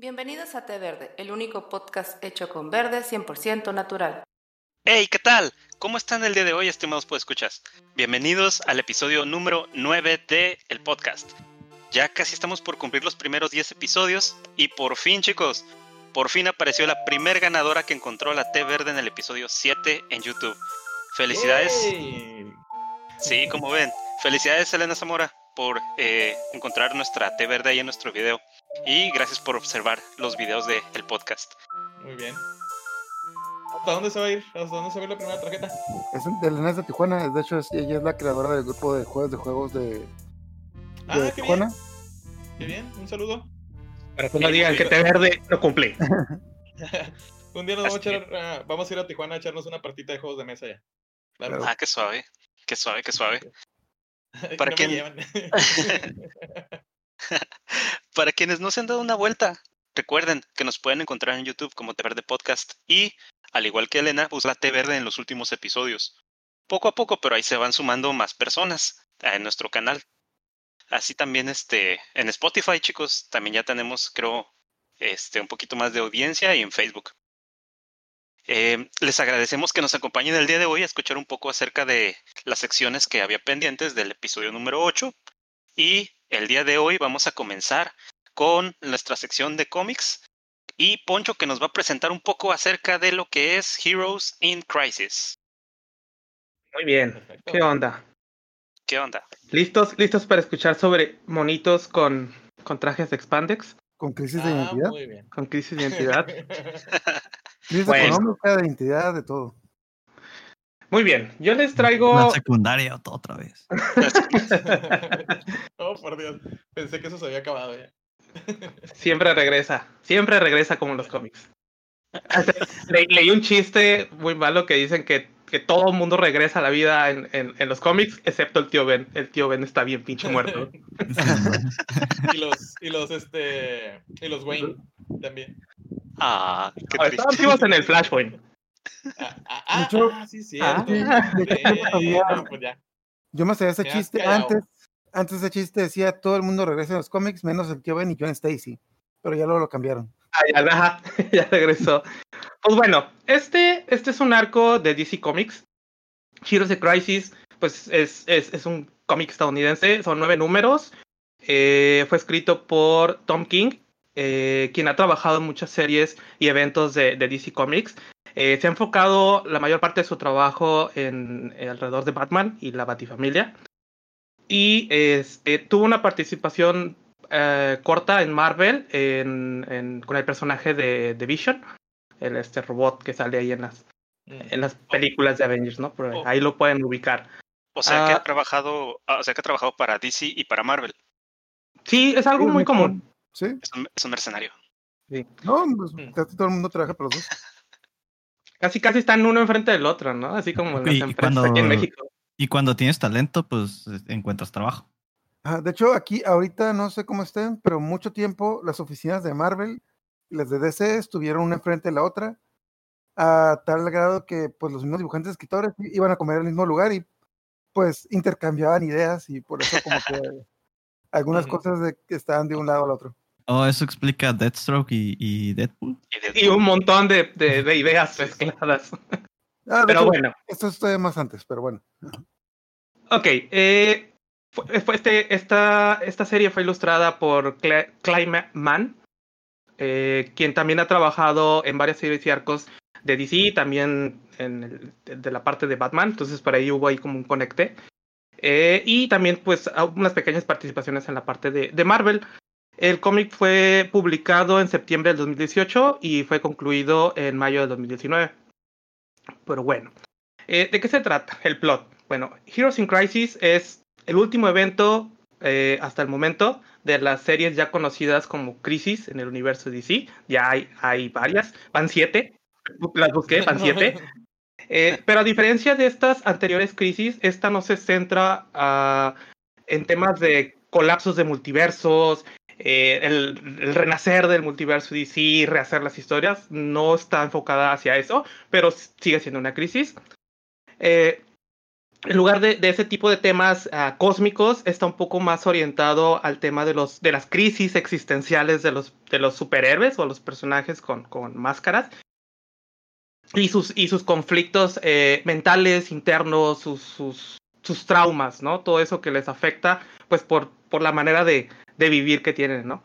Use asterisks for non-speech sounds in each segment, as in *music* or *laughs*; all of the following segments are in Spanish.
Bienvenidos a Té Verde, el único podcast hecho con verde 100% natural. Hey, ¿qué tal? ¿Cómo están el día de hoy, estimados escuchas? Bienvenidos al episodio número 9 de el podcast. Ya casi estamos por cumplir los primeros 10 episodios y por fin, chicos, por fin apareció la primer ganadora que encontró la té verde en el episodio 7 en YouTube. Felicidades. Sí, como ven. Felicidades, Elena Zamora, por eh, encontrar nuestra té verde ahí en nuestro video. Y gracias por observar los videos del el podcast. Muy bien. ¿Hasta dónde se va a ir? ¿Hasta dónde se va a ir la primera tarjeta? Es de Elena de Tijuana, de hecho es- ella es la creadora del grupo de juegos de juegos de, de Ah, qué Tijuana. bien. Qué bien, un saludo. Para que no digan que té verde no cumple. *laughs* un día nos vamos a, echar, ah, vamos a ir a Tijuana a echarnos una partita de juegos de mesa ya. Claro. Ah, qué suave. Qué suave, qué suave. *laughs* ¿para no me quién? llevan. *laughs* Para quienes no se han dado una vuelta, recuerden que nos pueden encontrar en YouTube como Té Verde Podcast y, al igual que Elena, usa Té Verde en los últimos episodios. Poco a poco, pero ahí se van sumando más personas en nuestro canal. Así también este, en Spotify, chicos, también ya tenemos, creo, este, un poquito más de audiencia y en Facebook. Eh, les agradecemos que nos acompañen el día de hoy a escuchar un poco acerca de las secciones que había pendientes del episodio número 8 y el día de hoy vamos a comenzar con nuestra sección de cómics y Poncho que nos va a presentar un poco acerca de lo que es Heroes in Crisis. Muy bien. Perfecto. ¿Qué onda? ¿Qué onda? ¿Listos, listos para escuchar sobre monitos con, con trajes de expandex? Con crisis de Ah, identidad, muy bien. Con crisis de identidad. *laughs* crisis Bueno. económica, de identidad, de todo. Muy bien. Yo les traigo. La secundaria ot- otra vez. *laughs* oh, por Dios. Pensé que eso se había acabado ya. *laughs* Siempre regresa. Siempre regresa como en los cómics. *laughs* Le- leí un chiste muy malo que dicen que, que todo el mundo regresa a la vida en, en- en los cómics, excepto el tío Ben. El tío Ben está bien pinche muerto. y los, y los, este, y los Wayne también. Ah, qué A ver, triste. estaban vivos en el Flashpoint. Ah, hecho- ah, sí, cierto. *laughs* Yo me sabía ese chiste callado. antes. Antes ese chiste decía todo el mundo regresa en los cómics, menos el tío Ben y John Stacy. Pero ya luego lo cambiaron. Ah, ya, ajá, *laughs* ya regresó. Pues bueno, este, este es un arco de DC Comics. Heroes of Crisis, pues es, es, es un cómic estadounidense, son nueve números. Eh, fue escrito por Tom King, eh, quien ha trabajado en muchas series y eventos de, de DC Comics. Eh, se ha enfocado la mayor parte de su trabajo en, en alrededor de Batman y la Batifamilia. Y este, tuvo una participación eh, corta en Marvel en, en- con el personaje de, de Vision, el este robot que sale ahí en las, Mm. en las películas de Avengers, ¿no? Ahí, Oh. ahí lo pueden ubicar. O sea que Ah. ha trabajado, ah, o sea que ha trabajado para DC y para Marvel. Sí, es algo Sí, muy común. Sí. Es un, es un mercenario. No, pues, Mm. casi todo el mundo trabaja para los dos. *laughs* Casi, casi están uno enfrente del otro, ¿no? Así como en las Y- y empresas cuando- aquí en México. Y cuando tienes talento, pues encuentras trabajo. Ah, de hecho, aquí ahorita no sé cómo estén, pero mucho tiempo las oficinas de Marvel y las de DC estuvieron una enfrente de la otra, a tal grado que pues los mismos dibujantes escritores iban a comer en el mismo lugar y pues intercambiaban ideas y por eso como que *laughs* algunas cosas de, estaban de un lado al otro. Oh, eso explica Deathstroke y, y Deadpool. Y un montón de, de- de ideas mezcladas. *laughs* Ah, de Pero hecho, bueno. esto es más antes, pero bueno. Ok, eh, fue, este, esta, esta serie fue ilustrada por Cla- Clive Mann, eh, quien también ha trabajado en varias series y arcos de DC, y también en el- de, de la parte de Batman, entonces por ahí hubo ahí como un conecte. Eh, y también pues unas pequeñas participaciones en la parte de, de Marvel. El cómic fue publicado en septiembre del 2018 y fue concluido en mayo del 2019. Pero bueno, eh, ¿de qué se trata el plot? Bueno, Heroes in Crisis es el último evento eh, hasta el momento de las series ya conocidas como Crisis en el universo DC. Ya hay, hay varias, van siete, las busqué, van *laughs* siete. Eh, pero a diferencia de estas anteriores crisis, esta no se centra ah, en temas de colapsos de multiversos, eh, el, renacer del multiverso DC, rehacer las historias, no está enfocada hacia eso, pero sigue siendo una crisis. Eh, en lugar de, de ese tipo de temas ah, cósmicos, está un poco más orientado al tema de, los, de las crisis existenciales de los, de los superhéroes o los personajes con, con máscaras y sus, y sus conflictos eh, mentales, internos, sus, sus, sus traumas, ¿no? Todo eso que les afecta, pues por, por la manera de, de vivir que tienen, ¿no?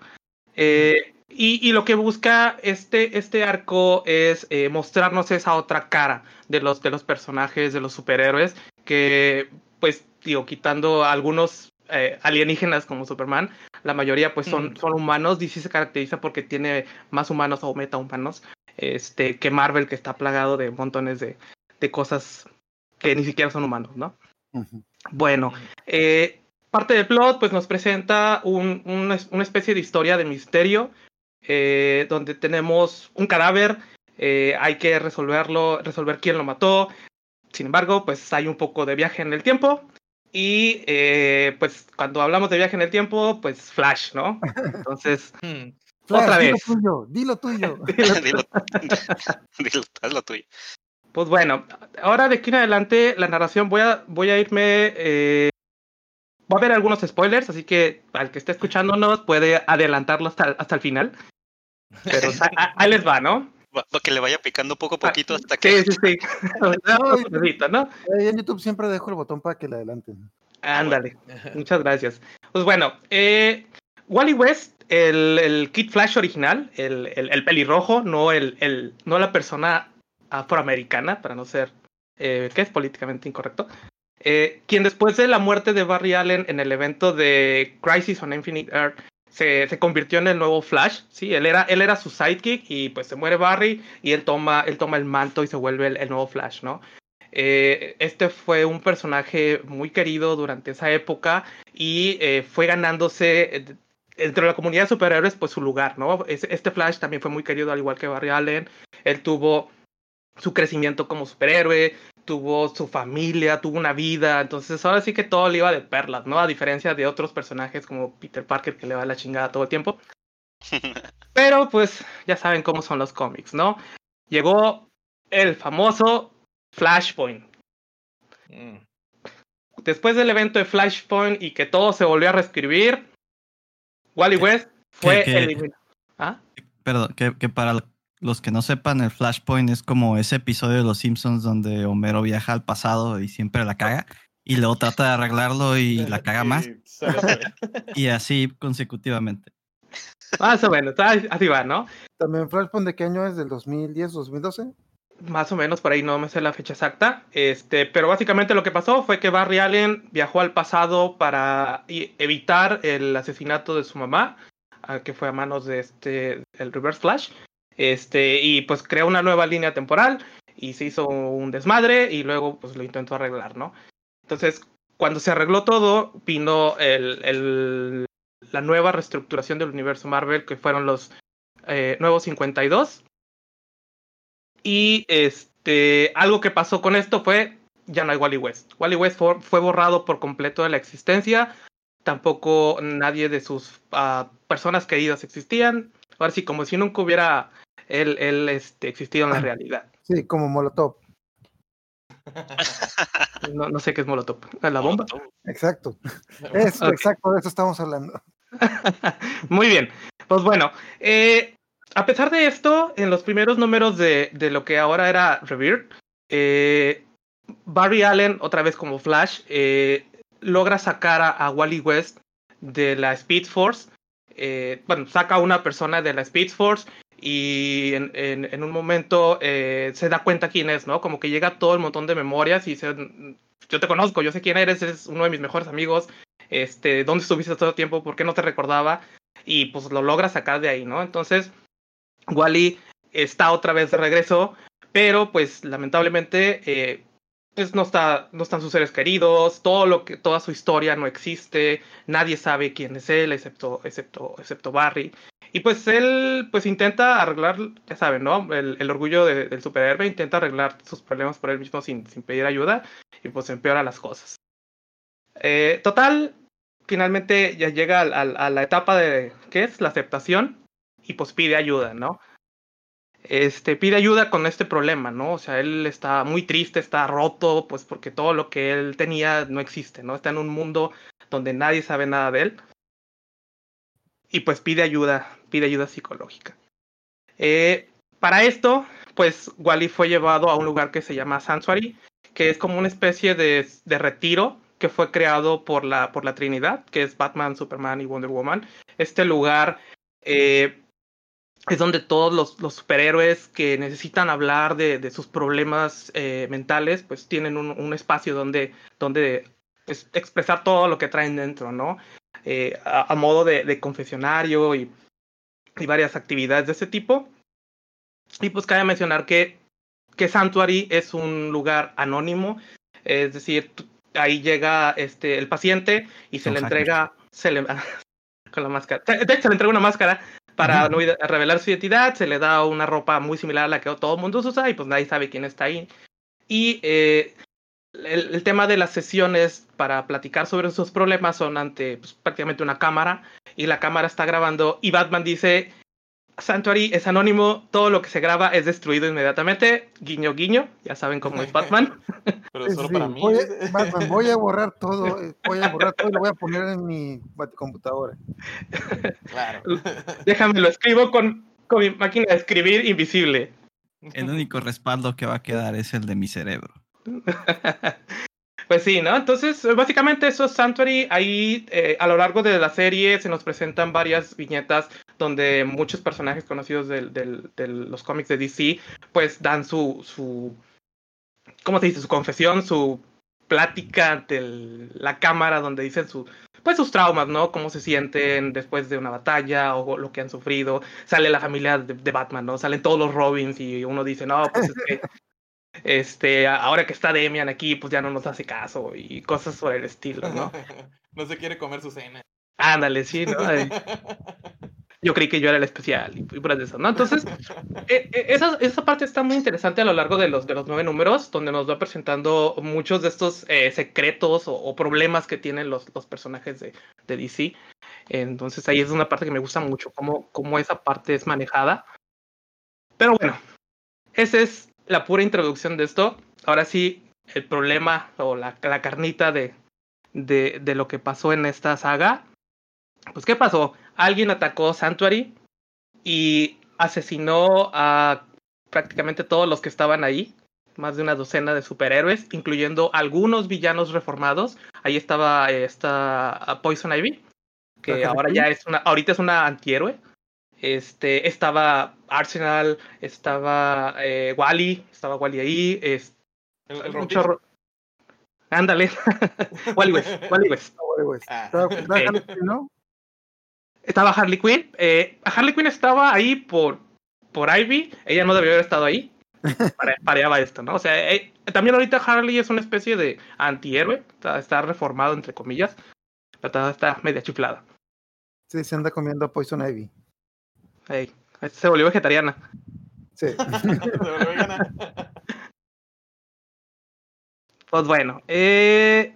Eh, y, y, lo que busca este, este arco es eh, mostrarnos esa otra cara de los, de los personajes, de los superhéroes, que, pues, digo, quitando algunos eh, alienígenas como Superman, la mayoría pues son, son humanos, DC se caracteriza porque tiene más humanos o metahumanos este, que Marvel, que está plagado de montones de, de cosas que ni siquiera son humanos, ¿no? Uh -huh. Bueno, eh, parte del plot pues nos presenta un, una, una, especie de historia de misterio eh, donde tenemos un cadáver, eh, hay que resolverlo, resolver quién lo mató. Sin embargo, pues hay un poco de viaje en el tiempo. Y eh, pues cuando hablamos de viaje en el tiempo, pues Flash, ¿no? Entonces, *laughs* hmm. Flash, Otra vez. Dilo tuyo, dilo tuyo. *laughs* dilo, *laughs* dilo, haz lo tuyo. Pues bueno, ahora de aquí en adelante la narración voy a, voy a irme... Va a haber algunos spoilers, así que al que esté escuchándonos puede adelantarlo hasta, hasta el final. Pero ahí les va, ¿no? Que le vaya picando poco a poquito hasta que... Sí, sí, sí. *laughs* *laughs* no, ¿no? En YouTube siempre dejo el botón para que le adelanten. Ándale, *laughs* muchas gracias. Pues bueno, eh, Wally West, el, el Kid Flash original, el, el, el pelirrojo, no, el, el, no la persona afroamericana, para no ser, eh, que es políticamente incorrecto, eh, quien después de la muerte de Barry Allen en el evento de Crisis on Infinite Earth se, se, convirtió en el nuevo Flash, sí, él era, él era su sidekick y pues se muere Barry y él toma, él toma el manto y se vuelve el, nuevo Flash, ¿no? Eh, este fue un personaje muy querido durante esa época y eh, fue ganándose dentro de la comunidad de superhéroes pues su lugar, ¿no? Este Flash también fue muy querido al igual que Barry Allen, él tuvo su crecimiento como superhéroe, tuvo su familia, tuvo una vida, entonces ahora sí que todo le iba de perlas, ¿no? A diferencia de otros personajes como Peter Parker que le va la chingada todo el tiempo. *laughs* Pero pues ya saben cómo son los cómics, ¿no? Llegó el famoso Flashpoint. Mm. Después del evento de Flashpoint y que todo se volvió a reescribir, Wally West fue eliminado. ¿Ah? Perdón, que, que para los que no sepan, el Flashpoint es como ese episodio de Los Simpsons donde Homero viaja al pasado y siempre la caga. Y luego trata de arreglarlo y *laughs* la caga más. *laughs* y así consecutivamente. Más o menos, así va, ¿no? También Flashpoint de qué año es, del 2010, 2012? Más o menos, por ahí no me sé la fecha exacta. Este, pero básicamente lo que pasó fue que Barry Allen viajó al pasado para evitar el asesinato de su mamá, que fue a manos de este, el Reverse Flash. Este, y pues creó una nueva línea temporal y se hizo un desmadre y luego pues lo intentó arreglar, ¿no? Entonces, cuando se arregló todo, vino el, el, la nueva reestructuración del universo Marvel, que fueron los eh, nuevos 52. Y este, algo que pasó con esto fue, ya no hay Wally West. Wally West fue, fue borrado por completo de la existencia. Tampoco nadie de sus uh, personas queridas existían. Ahora sí, como si nunca hubiera él, él este, existido en la realidad. Sí, como Molotov. *laughs* No, no sé qué es Molotov. ¿La bomba? Exacto. *laughs* Eso, okay. exacto, de eso estamos hablando. *laughs* Muy bien. Pues bueno, eh, a pesar de esto, en los primeros números de, de lo que ahora era Revere, eh, Barry Allen, otra vez como Flash, eh, logra sacar a, a, Wally West de la Speed Force. Eh, bueno, saca a una persona de la Speed Force y en, en, un momento eh, se da cuenta quién es, ¿no? Como que llega todo el montón de memorias y dice, yo te conozco, yo sé quién eres, eres uno de mis mejores amigos, este, ¿dónde estuviste todo el tiempo? ¿Por qué no te recordaba? Y pues lo logra sacar de ahí, ¿no? Entonces, Wally está otra vez de regreso, pero pues lamentablemente eh, pues no está no están sus seres queridos todo lo que toda su historia no existe nadie sabe quién es él excepto excepto excepto Barry. Y pues él pues intenta arreglar ya saben no el, el orgullo de, del superhéroe intenta arreglar sus problemas por él mismo sin, sin pedir ayuda y pues empeora las cosas. Eh, total finalmente ya llega a, a, la etapa de qué es la aceptación y pues pide ayuda no este, pide ayuda con este problema, ¿no? O sea, él está muy triste, está roto, pues porque todo lo que él tenía no existe, ¿no? Está en un mundo donde nadie sabe nada de él. Y pues pide ayuda, pide ayuda psicológica. Eh, para esto, pues Wally fue llevado a un lugar que se llama Sanctuary, que es como una especie de, de retiro que fue creado por la, por la Trinidad, que es Batman, Superman y Wonder Woman. Este lugar eh, es donde todos los, los, superhéroes que necesitan hablar de, de sus problemas eh, mentales, pues tienen un, un, espacio donde, donde pues, expresar todo lo que traen dentro, ¿no? Eh, a, a, modo de, de confesionario y, y, varias actividades de ese tipo. Y pues cabe mencionar que, que Sanctuary es un lugar anónimo, es decir, ahí llega este, el paciente y se le entrega, se le, *laughs* con la máscara, de hecho se le entrega una máscara para no revelar su identidad, se le da una ropa muy similar a la que todo el mundo usa y pues nadie sabe quién está ahí. Y eh, el, el, tema de las sesiones para platicar sobre sus problemas son ante pues, prácticamente una cámara y la cámara está grabando y Batman dice, Sanctuary es anónimo, todo lo que se graba es destruido inmediatamente, guiño guiño, ya saben cómo es Batman. *laughs* Pero solo sí, para mí. Voy a, Batman, voy a borrar todo, voy a borrar todo y lo voy a poner en mi computadora. Claro. *laughs* Déjame, lo escribo con, con mi máquina de escribir invisible. El único respaldo que va a quedar es el de mi cerebro. *laughs* Pues sí, ¿no? Entonces, básicamente eso es Sanctuary. Ahí eh, a lo largo de la serie se nos presentan varias viñetas donde muchos personajes conocidos de, los cómics de DC pues dan su, su, ¿cómo se dice? Su confesión, su plática ante el, la cámara donde dicen su, pues sus traumas, ¿no? Cómo se sienten después de una batalla o lo que han sufrido. Sale la familia de, de Batman, ¿no? Salen todos los Robins y uno dice, no, pues es que este, ahora que está Demian aquí, pues ya no nos hace caso y cosas por el estilo, ¿no? *laughs* no se quiere comer su cena. Ándale, sí, ¿no? *laughs* Yo creí que yo era el especial y por eso, ¿no? Entonces, eh, eh, esa, esa parte está muy interesante a lo largo de los, de los nueve números, donde nos va presentando muchos de estos eh, secretos o, o, problemas que tienen los, los personajes de, de, DC. Entonces, ahí es una parte que me gusta mucho, cómo, cómo esa parte es manejada. Pero bueno, ese es la pura introducción de esto. Ahora sí, el problema o la, la carnita de, de, de, lo que pasó en esta saga. Pues, ¿qué pasó? Alguien atacó Sanctuary y asesinó a prácticamente todos los que estaban ahí. Más de una docena de superhéroes, incluyendo algunos villanos reformados. Ahí estaba esta Poison Ivy, que ahora ya es una, ahorita es una antihéroe. Este, estaba Arsenal, estaba eh, Wally, estaba Wally ahí. Es, el, el mucho... Ándale. *laughs* Wally West. Wally West. Ah. ¿Estaba, ¿no? estaba Harley Quinn. Eh, Harley Quinn estaba ahí por, por Ivy. Ella no debió haber estado ahí. *laughs* Pareaba esto, ¿no? O sea, eh, también ahorita Harley es una especie de antihéroe. Está, está reformado, entre comillas. Está, está media chiflada. Sí, se anda comiendo Poison Ivy. Hey, se volvió vegetariana. Sí. *laughs* se volvió vegana. Pues bueno, eh...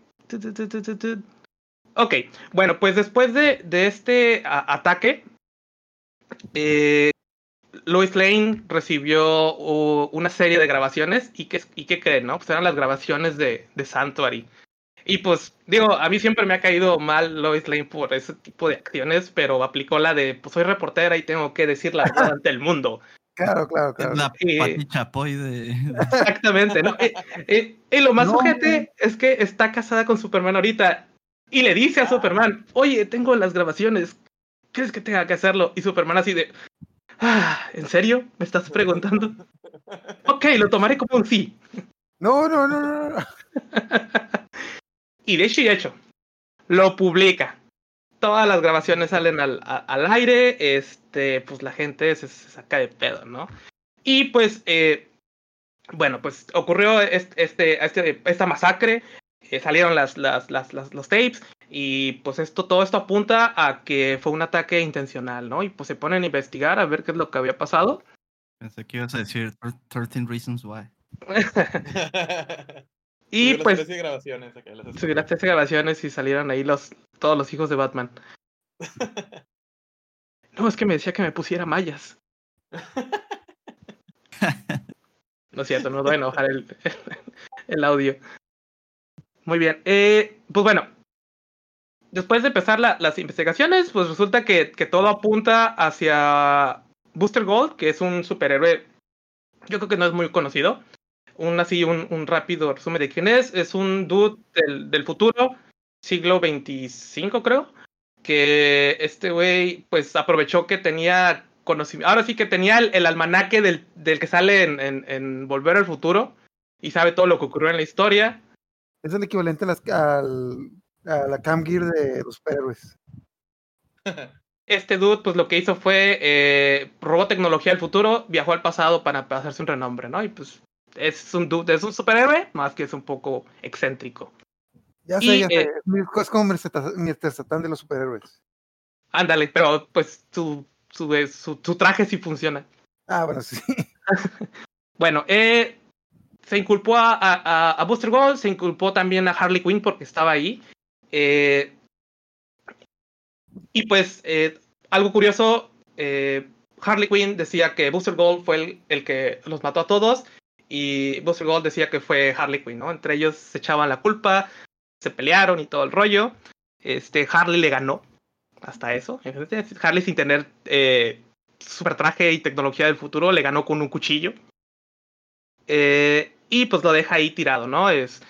Ok, bueno, pues después de, de este a, ataque, eh, Lois Lane recibió uh, una serie de grabaciones y que, y que creen, ¿no? Pues eran las grabaciones de, de Sanctuary. Y pues, digo, a mí siempre me ha caído mal Lois Lane por ese tipo de acciones, pero aplicó la de, pues soy reportera y tengo que decir la verdad ante el mundo. *laughs* Claro, claro, claro. La eh, chapoy de... Exactamente, ¿no? y, y, y, lo más no, es que está casada con Superman ahorita y le dice a Superman, oye, tengo las grabaciones, ¿crees que tenga que hacerlo? Y Superman así de, ah, ¿en serio? ¿Me estás preguntando? *laughs* ok, lo tomaré como un sí. No, no, no, no. *laughs* y de hecho y hecho, lo publica. Todas las grabaciones salen al, a, al aire, este, pues la gente se, se, saca de pedo, ¿no? Y pues, eh, bueno, pues ocurrió este, este, este, esta masacre, eh, salieron las, las, las, las, los tapes y pues esto, todo esto apunta a que fue un ataque intencional, ¿no? Y pues se ponen a investigar a ver qué es lo que había pasado. Pensé que ibas a decir 13 Reasons Why. *laughs* y pues... Las 13 grabaciones, las 13 grabaciones y salieron ahí los, todos los hijos de Batman. *laughs* no, es que me decía que me pusiera mallas. *laughs* No es cierto, no voy a enojar el, *laughs* el audio. Muy bien. Eh, pues bueno, después de empezar las investigaciones, pues resulta que, que, todo apunta hacia Booster Gold, que es un superhéroe, yo creo que no es muy conocido. Un así, un, un rápido resumen de quién es. Es un dude del, del futuro, siglo 25 creo, que este güey pues aprovechó que tenía conocimiento, ahora sí que tenía el, almanaque del, del, que sale en, en, en, Volver al Futuro y sabe todo lo que ocurrió en la historia. Es el equivalente a, las, al, a la Cam Gear de los superhéroes. *laughs* Este dude, pues lo que hizo fue eh, robó tecnología del futuro, viajó al pasado para, hacerse un renombre, ¿no? Y pues es un dude, es un superhéroe, más que es un poco excéntrico. Ya sé, y, ya sé. Eh, es como Mr. Satan de los superhéroes. Ándale, pero pues su, su, su, su, traje sí funciona. Ah, bueno, sí. *laughs* bueno, eh, se inculpó a, a, a, Buster Gold, se inculpó también a Harley Quinn porque estaba ahí. Eh, y pues, eh, algo curioso, Harley Quinn decía que Buster Gold fue el, el, que los mató a todos y Buster Gold decía que fue Harley Quinn, ¿no? Entre ellos se echaban la culpa, se pelearon y todo el rollo. Este, Harley le ganó hasta eso. Harley sin tener eh, super traje y tecnología del futuro le ganó con un cuchillo. Eh, y pues lo deja ahí tirado, ¿no? Es,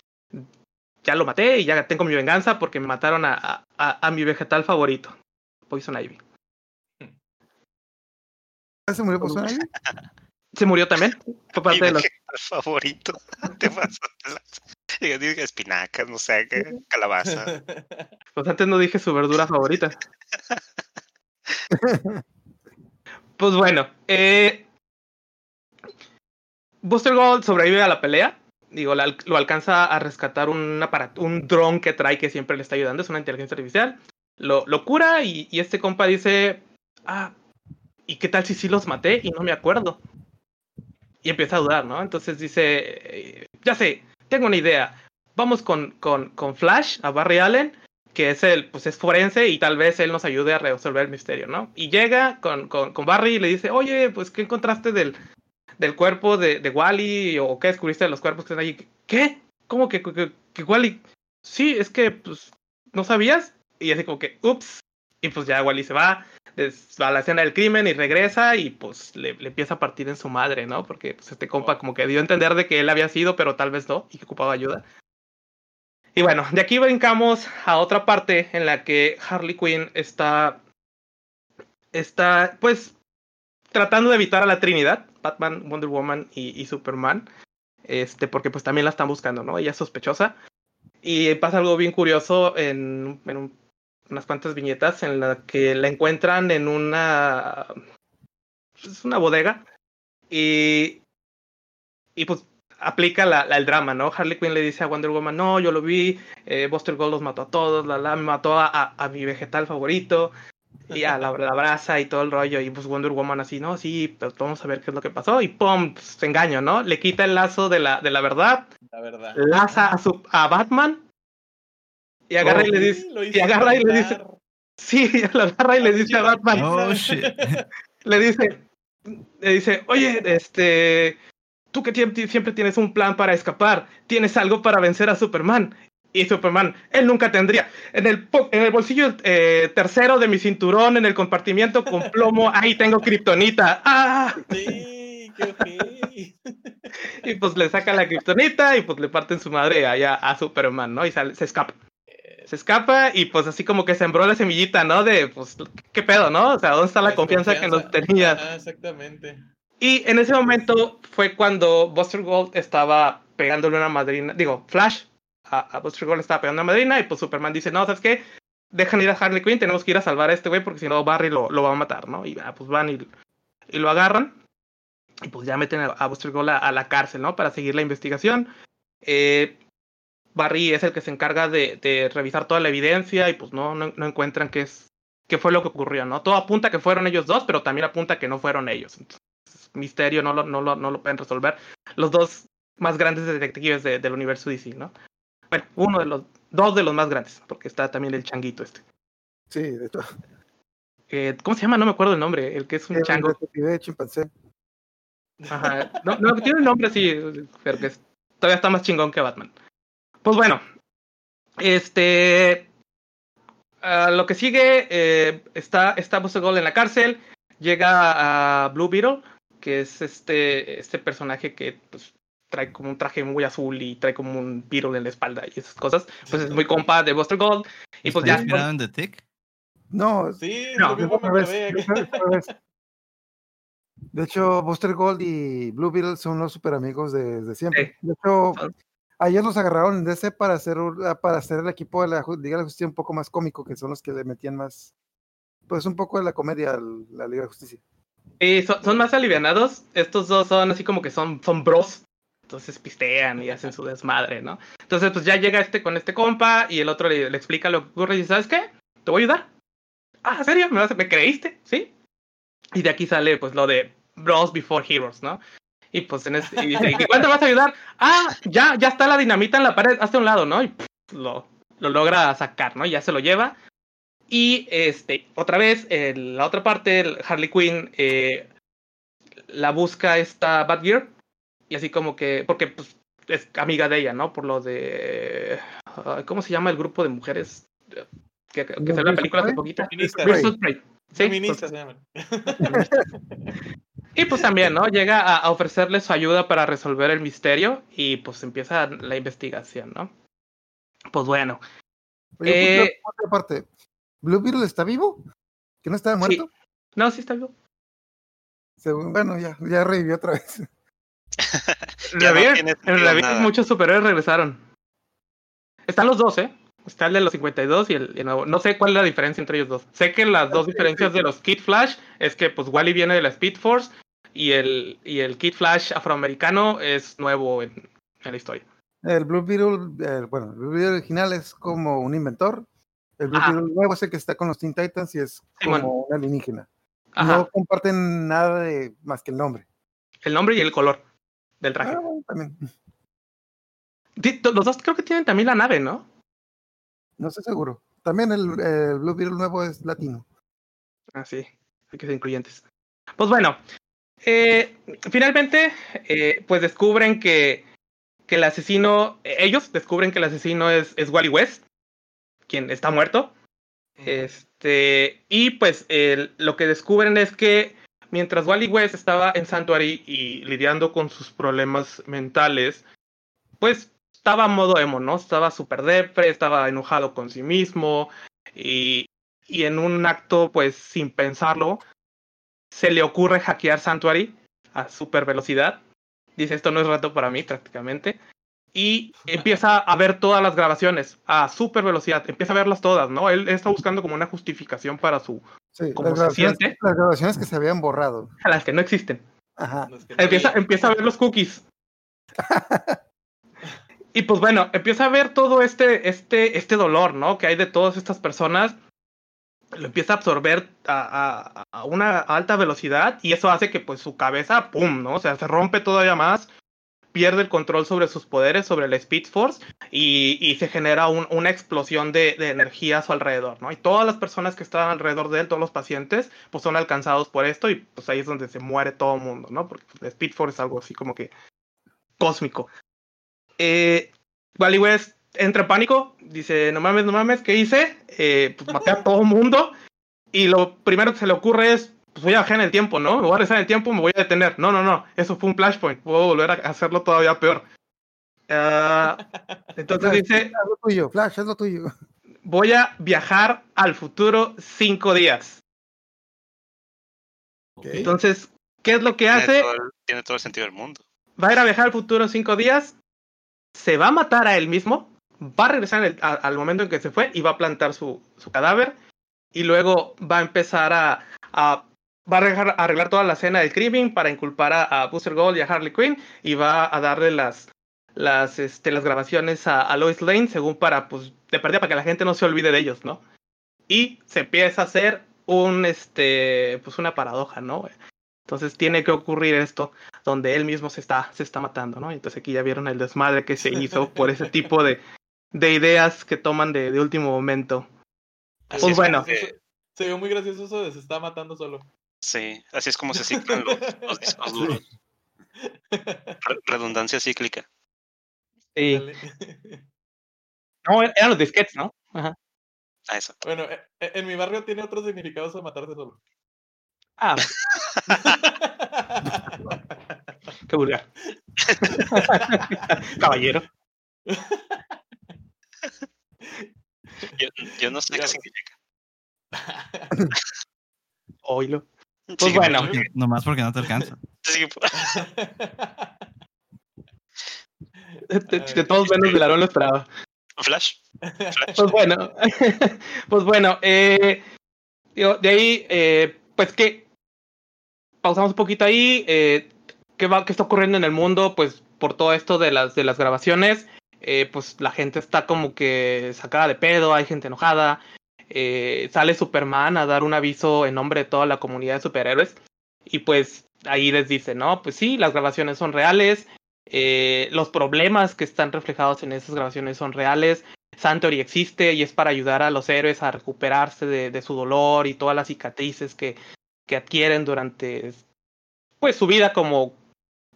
ya lo maté y ya tengo mi venganza porque me mataron a, a, a mi vegetal favorito, Poison Ivy. ¿Se murió Poison Ivy? *laughs* Se murió también. Fue parte mi *laughs* de los... favorito. Te dije espinacas, no sé, qué, calabaza. *laughs* Pues antes no dije su verdura favorita. *laughs* pues bueno, eh, Buster Gold sobrevive a la pelea. Digo, lo alcanza a rescatar un aparato, un dron que trae que siempre le está ayudando, es una inteligencia artificial. Lo, lo cura y, y, este compa dice, ah, ¿y qué tal si sí los maté y no me acuerdo? Y empieza a dudar, ¿no? Entonces dice, eh, ya sé, tengo una idea. Vamos con, con, con Flash, a Barry Allen, que es el, pues es forense y tal vez él nos ayude a resolver el misterio, ¿no? Y llega con, con, con Barry y le dice, oye, pues, ¿qué encontraste del, del cuerpo de, de Wally? ¿O qué descubriste de los cuerpos que están allí? ¿Qué? ¿Cómo que, que, que Wally? Sí, es que, pues, ¿no sabías? Y así como que, ups. Y pues ya Wally se va, a la escena del crimen y regresa y pues le, le, empieza a partir en su madre, ¿no? Porque pues este compa como que dio a entender de que él había sido, pero tal vez no, y que ocupaba ayuda. Y bueno, de aquí brincamos a otra parte en la que Harley Quinn está, está pues tratando de evitar a la Trinidad, Batman, Wonder Woman y, y Superman, este, porque pues también la están buscando, ¿no? Ella es sospechosa. Y pasa algo bien curioso en, en un unas cuantas viñetas en la que la encuentran en una es una bodega y y pues aplica la, la, el drama, ¿no? Harley Quinn le dice a Wonder Woman, no, yo lo vi, eh, Buster Gold los mató a todos, la, la me mató a, a, a, mi vegetal favorito, y a la, la brasa y todo el rollo, y pues Wonder Woman así, no, sí, pero vamos a ver qué es lo que pasó, y pum, pues, se engaño, ¿no? Le quita el lazo de la, de la verdad, la verdad. laza a, su, a Batman, y agarra oh, y le dice, y agarra y le dice, sí, *laughs* lo agarra y le dice a Batman, oh, shit. *laughs* le dice, le dice, oye, este, tú que siempre tienes un plan para escapar, tienes algo para vencer a Superman. Y Superman, él nunca tendría. En el, en el bolsillo eh, tercero de mi cinturón, en el compartimiento con plomo, *laughs* ahí tengo kriptonita. ¡Ah! Sí, qué okay. Y pues le saca la kriptonita y pues le parten su madre allá a Superman, ¿no? Y sale, se escapa se escapa y pues así como que sembró la semillita, ¿no? De pues, ¿qué pedo, no? O sea, ¿dónde está la, la confianza, confianza, que nos tenías? Ah, exactamente. Y en ese momento fue cuando Buster Gold estaba pegándole una madrina, digo, Flash a, a Buster Gold estaba pegando una madrina y pues Superman dice, no, ¿sabes qué? Dejan ir a Harley Quinn, tenemos que ir a salvar a este güey porque si no Barry lo, lo va a matar, ¿no? Y ah, pues van y, y, lo agarran y pues ya meten a, a Buster Gold a, a, la cárcel, ¿no? Para seguir la investigación. Eh, Barry es el que se encarga de, de revisar toda la evidencia y pues no, no, no, encuentran qué es qué fue lo que ocurrió, ¿no? Todo apunta que fueron ellos dos, pero también apunta que no fueron ellos. Entonces, misterio no lo, no, lo, no lo pueden resolver. Los dos más grandes detectives de, del universo DC, ¿no? Bueno, uno de los, dos de los más grandes, porque está también el changuito este. Sí, de todo. Eh, ¿Cómo se llama? No me acuerdo el nombre, el que es un el chango. Chimpancé. Ajá. No, no, tiene un nombre sí, pero que todavía está más chingón que Batman. Pues bueno, este. lo que sigue, eh, está, está Buster Gold en la cárcel, llega a Blue Beetle, que es este, este personaje que pues, trae como un traje muy azul y trae como un Beetle en la espalda y esas cosas. Pues es muy compa de Buster Gold. Y pues ya. inspirado en The Tick? No, Sí, No, revés. *laughs* De hecho, Buster Gold y Blue Beetle son los super amigos de, de siempre. De hecho, Son- ayer los agarraron en DC para hacer, ah, para hacer el equipo de la Liga de Justicia un poco más cómico, que son los que le metían más, pues un poco de la comedia a la Liga de Justicia. Y son, más alivianados. Estos dos son así como que son, son bros. Entonces pistean y hacen su desmadre, ¿no? Entonces, pues ya llega este con este compa y el otro le, le explica lo que ocurre y dice, ¿sabes qué? Te voy a ayudar. Ah, ¿en serio? ¿Me, vas a- ¿Me creíste? ¿Sí? Y de aquí sale pues lo de Bros Before Heroes, ¿no? Y pues en este, y dice, ¿y cuánto vas a ayudar? Ah, ya, ya está la dinamita en la pared, hazte a un lado, ¿no? Y pff, lo, lo logra sacar, ¿no? Y ya se lo lleva. Y este, otra vez, en la otra parte, Harley Quinn eh, la busca esta Batgear. Y así como que, porque pues, es amiga de ella, ¿no? Por lo de. ¿Cómo se llama el grupo de mujeres? Que, que, que ¿Los salió la Birds película hace Prey? poquito. Feministas. Sí, Feministas pues, se llaman. *laughs* *laughs* y pues también, ¿no? Llega a, a ofrecerle su ayuda para resolver el misterio y pues empieza la investigación, ¿no? Pues bueno, Oye, Eh, otra- otra parte, ¿Blue Beetle está vivo? ¿Que no estaba Sí. muerto? no, sí está vivo. Según- bueno, ya, ya revivió otra vez. *laughs* En Ya no Revivir- tiene en nada. muchos superhéroes regresaron. Están los dos, ¿eh? Está el de los 52 y el, y el nuevo. No sé cuál es la diferencia entre ellos dos. Sé que las dos diferencias de los Kid Flash es que pues Wally viene de la Speed Force y el, y el Kid Flash afroamericano es nuevo en, en la historia. El Blue Beetle, eh, bueno, el Blue Beetle original es como un inventor. El Blue Ajá. Beetle nuevo es el que está con los Teen Titans y es como un alienígena. Ajá. No comparten nada de más que el nombre. El nombre y el color del traje. Ah, bueno, también. Los dos creo que tienen también la nave, ¿no? No estoy seguro. También el, el Blue Beetle nuevo es latino. Ah, sí, hay que ser incluyentes. Pues bueno, eh, finalmente, eh, pues descubren que, que el asesino, eh, ellos descubren que el asesino es, es Wally West, quien está muerto. Este, y pues el- lo que descubren es que mientras Wally West estaba en Sanctuary y lidiando con sus problemas mentales, pues estaba a modo emo, ¿no? Estaba súper depre, estaba enojado con sí mismo y, y en un acto, pues sin pensarlo, se le ocurre hackear Sanctuary a super velocidad. Dice, esto no es rato para mí prácticamente. Y empieza a ver todas las grabaciones a super velocidad. Empieza a verlas todas, ¿no? Él está buscando como una justificación para su... Sí, ¿Cómo las se grabaciones, siente? las grabaciones que se habían borrado. a las que no existen. Ajá. Los que no Empieza, empieza a ver los cookies. *laughs* Y pues bueno, empieza a ver todo este, este, este dolor, ¿no? Que hay de todas estas personas. Lo empieza a absorber a, a- a una alta velocidad y eso hace que pues su cabeza, ¡pum!, ¿no? O sea, se rompe todavía más, pierde el control sobre sus poderes, sobre el Speed Force y, y se genera un- una explosión de, de energía a su alrededor, ¿no? Y todas las personas que están alrededor de él, todos los pacientes, pues son alcanzados por esto y pues ahí es donde se muere todo el mundo, ¿no? Porque el Speed Force es algo así como que cósmico. Eh, Wally West entra en pánico, dice, no mames, no mames, ¿qué hice? Eh, pues maté a todo el mundo y lo primero que se le ocurre es, pues voy a bajar en el tiempo, ¿no? Me voy a regresar en el tiempo, me voy a detener. No, no, no, eso fue un flashpoint, puedo volver a hacerlo todavía peor. Ah, *laughs* entonces Flash, dice, es lo tuyo, Flash, es lo tuyo. voy a viajar al futuro cinco días. Entonces, ¿qué es lo que Tiene hace? todo, el, tiene todo el sentido del mundo. va a ir a viajar al futuro cinco días, se va a matar a él mismo, va a regresar al momento en que se fue y va a plantar su, su cadáver y luego va a empezar a, a- va a arreglar, arreglar toda la escena del crimen para inculpar a, a Booster Gold y a Harley Quinn y va a darle las las este, las grabaciones a, a Lois Lane según para pues de para que la gente no se olvide de ellos, ¿no? Y se empieza a hacer un este pues una paradoja, ¿no? Entonces tiene que ocurrir esto donde él mismo se está, se está matando, ¿no? Entonces aquí ya vieron el desmadre que se hizo por ese tipo de, de ideas que toman de, de último momento. Así Pues es bueno. se- Se vio muy gracioso eso de se está matando solo. sí, así es como se ciclan los, los discos duros. redundancia cíclica. Sí. *laughs* No, eran los disquetes, ¿no? Ajá. Ah, eso. Bueno, e, e, en mi barrio tiene otros significados a matarse solo. Ah. *laughs* Qué vulgar. *laughs* Caballero. Yo, no sé qué significa. *laughs* Oílo. Pues bueno. Nomás porque no te alcanza. de, todos menos de lo esperaba. Flash. Pues bueno. *laughs* pues bueno. Eh, de ahí, eh, pues que pausamos un poquito ahí. Eh, ¿qué, va, ¿Qué está ocurriendo en el mundo? Pues por todo esto de las, de las grabaciones. Eh, pues la gente está como que sacada de pedo, hay gente enojada. Eh, sale Superman a dar un aviso en nombre de toda la comunidad de superhéroes. Y pues ahí les dice, no, pues sí, las grabaciones son reales. Eh, los problemas que están reflejados en esas grabaciones son reales. Santori existe y es para ayudar a los héroes a recuperarse de, de su dolor y todas las cicatrices que, que adquieren durante pues su vida como,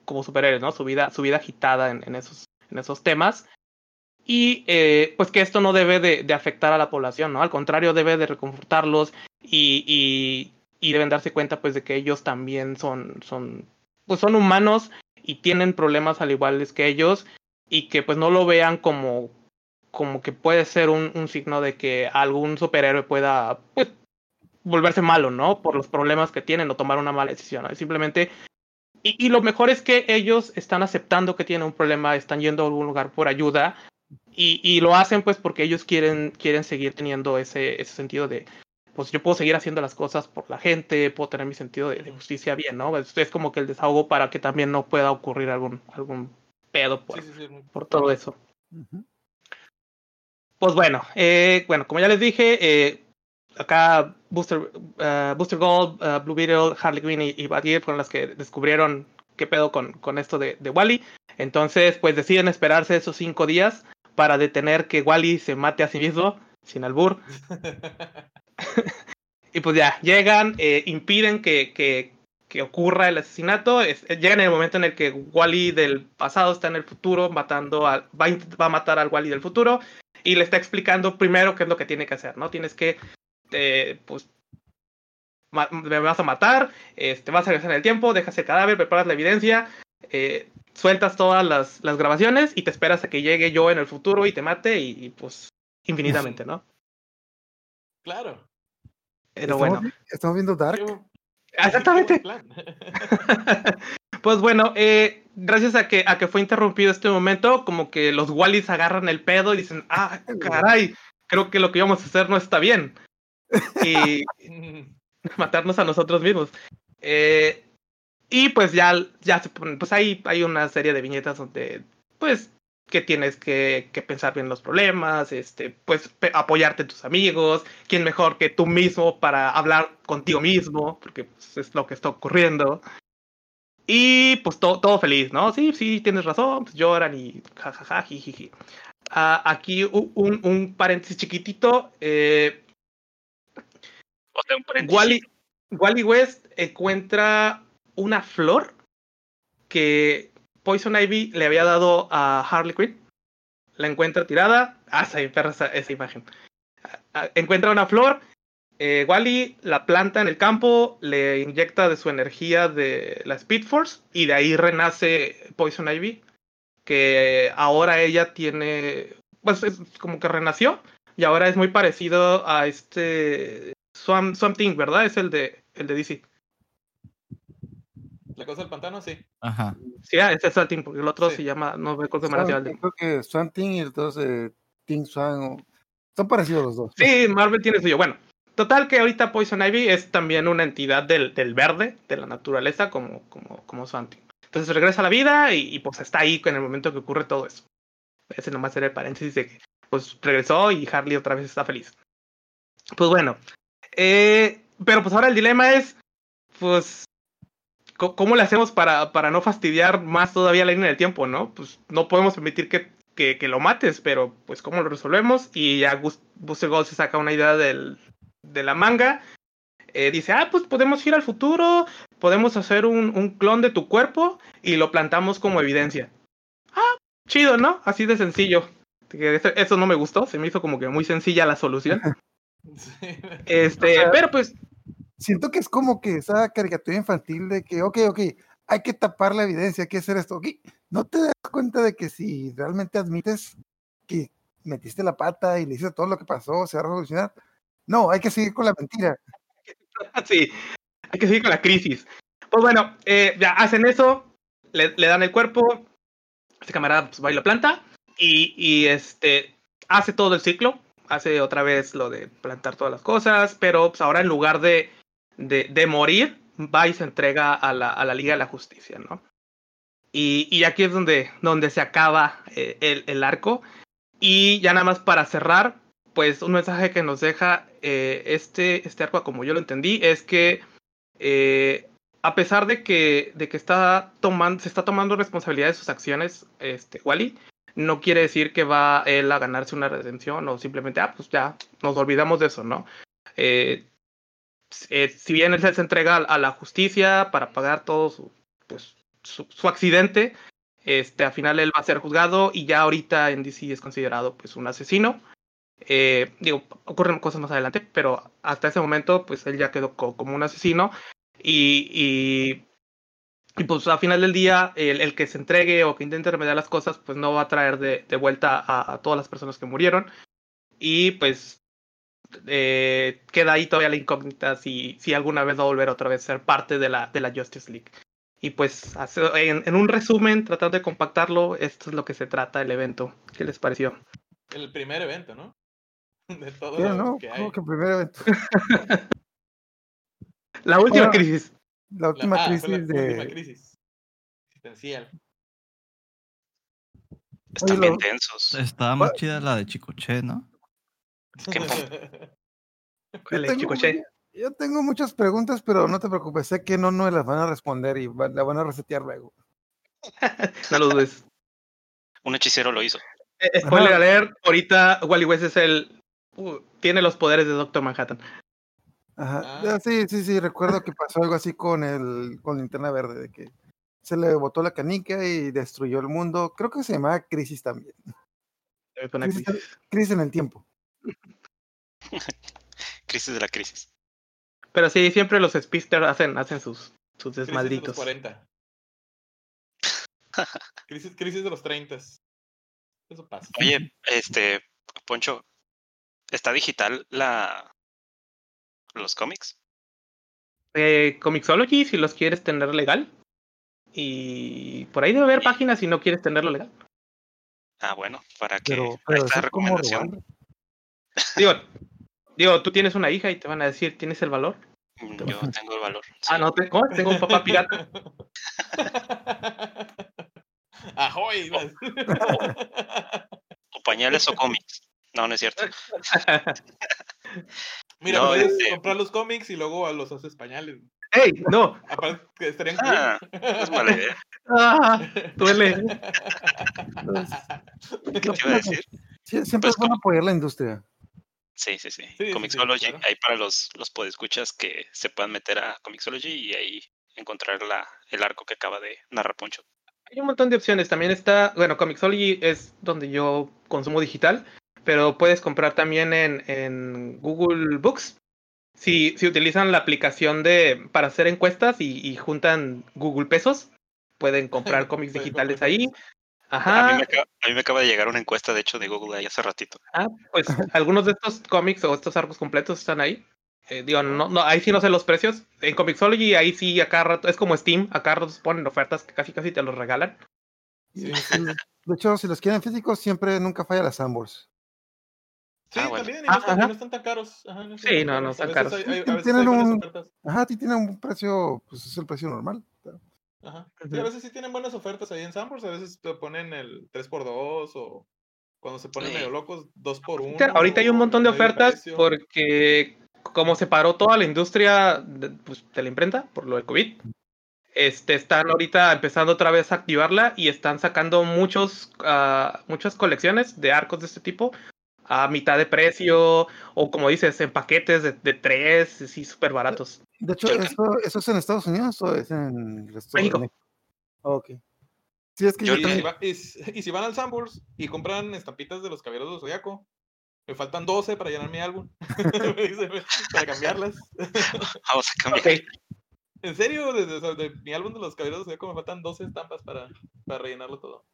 como superhéroes, ¿no? Su vida, su vida agitada en, en esos, en esos temas. Y eh, pues que esto no debe de, afectar a la población, ¿no? Al contrario, debe de reconfortarlos y, y, y, deben darse cuenta pues de que ellos también son, son, pues son humanos y tienen problemas al igual que ellos y que pues no lo vean como, como que puede ser un, signo de que algún superhéroe pueda pues, volverse malo, ¿no? Por los problemas que tienen o tomar una mala decisión. Simplemente. Y, y, lo mejor es que ellos están aceptando que tienen un problema, están yendo a algún lugar por ayuda. Y, y lo hacen pues porque ellos quieren, quieren seguir teniendo ese, ese sentido de, pues yo puedo seguir haciendo las cosas por la gente, puedo tener mi sentido de, de justicia bien, ¿no? Es, es, como que el desahogo para que también no pueda ocurrir algún, algún pedo por, sí, sí, sí, por todo eso. Uh -huh. Pues bueno, eh, bueno, como ya les dije, eh, acá Booster, uh, Booster Gold, uh, Blue Beetle, Harley Quinn y, y Batgirl fueron las que descubrieron qué pedo con, con esto de, de, Wally. Entonces, pues deciden esperarse esos cinco días para detener que Wally se mate a sí mismo, sin albur. *laughs* y pues ya, llegan, eh, impiden que, que, que, ocurra el asesinato. Es, llegan en el momento en el que Wally del pasado está en el futuro, matando a, va, va a matar al Wally del futuro. Y le está explicando primero qué es lo que tiene que hacer, ¿no? Tienes que este, pues me vas a matar, este, vas a regresar en el tiempo, dejas el cadáver, preparas la evidencia, eh, sueltas todas las, las, grabaciones y te esperas a que llegue yo en el futuro y te mate y, y pues infinitamente, ¿no? Claro. Pero ¿Estamos, bueno. Estamos viendo Dark. Exactamente. *laughs* pues bueno, eh, gracias a que, a que fue interrumpido este momento, como que los Wallis agarran el pedo y dicen, ah, *laughs* caray, creo que lo que íbamos a hacer no está bien y *laughs* matarnos a nosotros mismos. Eh, y pues ya, ya se ponen, pues ahí hay una serie de viñetas donde, pues, que tienes que, pensar bien los problemas, este, pues apoyarte en tus amigos, quién mejor que tú mismo para hablar contigo mismo, porque pues, es lo que está ocurriendo. Y pues to, todo feliz, ¿no? Sí, sí, tienes razón, pues lloran y jajaja, jijiji. Uh, aquí un, un, paréntesis chiquitito. Eh, Wally, West encuentra una flor que Poison Ivy le había dado a Harley Quinn. La encuentra tirada. Ah, se perra esa, imagen. Encuentra una flor. Eh, Wally la planta en el campo, le inyecta de su energía de la Speed Force y de ahí renace Poison Ivy. Que ahora ella tiene. Pues es como que renació y ahora es muy parecido a este Swamp, Swamp Thing, ¿verdad? Es el de, el de DC. ¿La cosa del pantano? Sí. Ajá. Sí, ah, ese es Swamp Thing, porque el otro sí. se llama, no me acuerdo cómo se llama. Creo que Swamp Thing y entonces eh, Thing Swamp, son parecidos los dos. Sí, Marvel tiene suyo. Bueno, total que ahorita Poison Ivy es también una entidad del, del verde, de la naturaleza, como, como, como Swamp Thing. Entonces regresa a la vida y, y, pues está ahí en el momento que ocurre todo eso. Ese nomás era el paréntesis de que pues regresó y Harley otra vez está feliz. Pues bueno, eh, pero pues ahora el dilema es, pues, ¿cómo le hacemos para, para no fastidiar más todavía la línea del tiempo, no? Pues no podemos permitir que, que, lo mates, pero pues ¿cómo lo resolvemos? Y ya Booster Gold se saca una idea de la manga. Eh, dice, ah, pues podemos ir al futuro, podemos hacer un, un clon de tu cuerpo y lo plantamos como evidencia. Ah, chido, ¿no? Así de sencillo. Eso no me gustó, se me hizo como que muy sencilla la solución. *laughs* *laughs* Este, pero pues. Siento que es como que esa caricatura infantil de que, ok, ok, hay que tapar la evidencia, hay que hacer esto. Okay. ¿No te das cuenta de que si realmente admites que metiste la pata y le hiciste todo lo que pasó, se va a revolucionar? No, hay que seguir con la mentira. *laughs* Sí, hay que seguir con la crisis. Pues bueno, eh, ya hacen eso, le, dan el cuerpo, este camarada pues, va y lo planta, y, y este hace todo el ciclo, hace otra vez lo de plantar todas las cosas, pero pues, ahora en lugar de, de, morir, va y se entrega a la, a la Liga de la Justicia, ¿no? Y, y aquí es donde, donde se acaba eh, el, el, arco. Y ya nada más para cerrar, pues un mensaje que nos deja eh, este, este arco, como yo lo entendí, es que eh, a pesar de que, de que está tomando, se está tomando responsabilidad de sus acciones, este, Wally, no quiere decir que va él a ganarse una redención o simplemente, ah, pues ya nos olvidamos de eso, ¿no? Eh, eh, si bien él se entrega a la justicia para pagar todo su, pues, su, accidente, este, al final él va a ser juzgado y ya ahorita en DC es considerado pues un asesino. Eh, digo, ocurren cosas más adelante, pero hasta ese momento pues él ya quedó co como un asesino y y pues al final del día, el, el, que se entregue o que intente remediar las cosas, pues no va a traer de, de vuelta a, a, todas las personas que murieron. Y pues eh, queda ahí todavía la incógnita si, si alguna vez va a volver otra vez a ser parte de la, de la Justice League. Y pues en, en, un resumen, tratando de compactarlo, esto es lo que se trata el evento. ¿Qué les pareció? El primer evento, ¿no? *laughs* De todo yeah, lo no, que hay. que primer evento? *laughs* la última crisis. La última la, ah, crisis la de. Última crisis existencial. Están bien tensos. Estaba más chida la de Chicoche, ¿no? *laughs* ¿Cuál de Chicoche? Yo tengo muchas preguntas, pero no te preocupes, sé que no no las van a responder y la van a resetear luego. *laughs* no lo dudes. Un hechicero lo hizo. Eh, spoiler alert, ahorita Wally West es el... Uh, tiene los poderes de Doctor Manhattan. Ajá. Ah. Sí, sí, sí, recuerdo que pasó algo así con el con Linterna Verde, de que se le botó la canica y destruyó el mundo. Creo que se llamaba Crisis también. Crisis, crisis. crisis en el tiempo. *laughs* crisis de la crisis. Pero sí, siempre los Spister hacen, hacen sus, sus desmadritos. Crisis de los 40. *laughs* crisis, crisis de los 30. Eso pasa. Oye, este, Poncho, ¿está digital la, los cómics? Eh, Comixology, si los quieres tener legal. Y por ahí debe haber páginas si no quieres tenerlo legal. Ah, bueno, para que pero, pero esta recomendación. *laughs* Digo, digo, tú tienes una hija y te van a decir, ¿tienes el valor? Yo tengo el valor. Sí. Ah, no, te, ¿cómo? tengo un papá pirata. *laughs* Ahoy. O, o, o pañales o cómics. No, no es cierto. *laughs* Mira, no, puedes este... comprar los cómics y luego los haces pañales. ¡Ey! ¡No! Aparte, que estarían ah, es mala idea. ¡Ah! Duele. ¿Qué te iba a decir? Sí, siempre pues, es bueno apoyar la industria. Sí, sí, sí. sí Comixology, sí, claro. ahí para los, los podescuchas que se puedan meter a Comixology y ahí encontrar la, el arco que acaba de narrar Poncho. Hay un montón de opciones. También está, bueno, Comixology es donde yo consumo digital pero puedes comprar también en, en Google Books. Si, si, utilizan la aplicación de para hacer encuestas y, y juntan Google pesos, pueden comprar *laughs* cómics digitales ahí. Ajá. A mí, me acaba, a mí, me acaba, de llegar una encuesta, de hecho, de Google ahí hace ratito. Ah, pues *laughs* algunos de estos cómics o estos arcos completos están ahí. Eh, digo, no, no, ahí sí no sé los precios. En Comixology ahí sí acá rato, es como Steam, acá rato ponen ofertas que casi casi te los regalan. Sí, sí. De hecho, si los quieren físicos, siempre nunca falla las Sambors. Sí, ah, bueno. también, y no, están, no, están, tan caros. Ajá, no sí, no, no están caros. Hay, hay, a veces tienen un, ajá, tienen un precio, pues es el precio normal. Pero... Ajá. Sí, a veces sí tienen buenas ofertas ahí en Sambors, a veces te ponen el 3x2 o cuando se ponen sí. medio locos, 2x1. Ahorita hay un montón de ofertas porque como se paró toda la industria de, pues, de la imprenta por lo del COVID, este, están ahorita empezando otra vez a activarla y están sacando muchos, uh, muchas colecciones de arcos de este tipo a mitad de precio o como dices, en paquetes de, de tres, sí, súper baratos. De hecho, ¿eso, ¿eso es en Estados Unidos o es en México. de México? Ok. Sí, es que Yo yo, Y si, también- va- y y si van al Sambors y compran estampitas de los caballeros de Zodiaco, me faltan 12 para llenar mi álbum. *laughs* Para cambiarlas. *laughs* Vamos a cambiar. Ok, En serio, de, de- de mi álbum de los caballeros de Zodiaco me faltan 12 estampas para, para rellenarlo todo.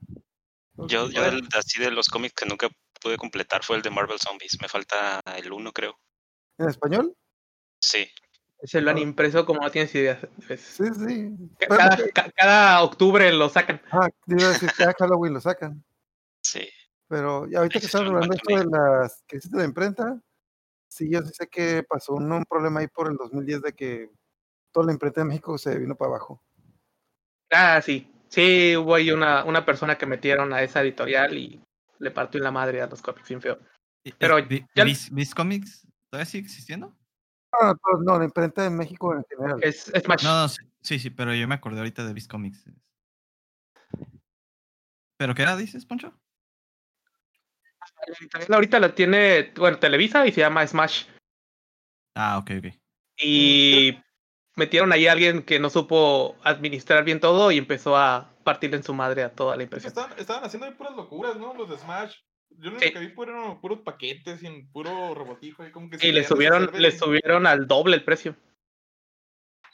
Yo, yo del- así de los cómics que nunca pude completar fue el de Marvel Zombies. Me falta el uno, creo. ¿En español? Sí. se lo han impreso como no tienes idea. Es- Sí, sí. Cada, ca- cada octubre lo sacan. Ah, te iba a decir, cada Halloween lo sacan. Sí. Pero ya ahorita que es estás un hablando esto de las crisis de la imprenta, sí, yo sí sé que pasó un, un problema ahí por el 2010 de que toda la imprenta de México se vino para abajo. Ah, sí. Sí, hubo ahí una, una persona que metieron a esa editorial y le partió en la madre a los cómics bien feo. Pero ya- Comics todavía sigue existiendo? No, no, no, la imprenta de México en general. Es, es Smash. No, no, sí, sí, sí, pero yo me acordé ahorita de Viz Comics. ¿Pero qué era, dices, Poncho? La editorial ahorita la tiene, bueno, Televisa y se llama Smash. Ah, ok, ok. Y metieron ahí a alguien que no supo administrar bien todo y empezó a partirle en su madre a toda la impresión. Estaban, estaban haciendo ahí puras locuras, ¿no? Los de Smash. Yo lo Sí. que vi fueron puros paquetes y puro robotijo. Y como que se Y le subieron, le subieron al doble el precio.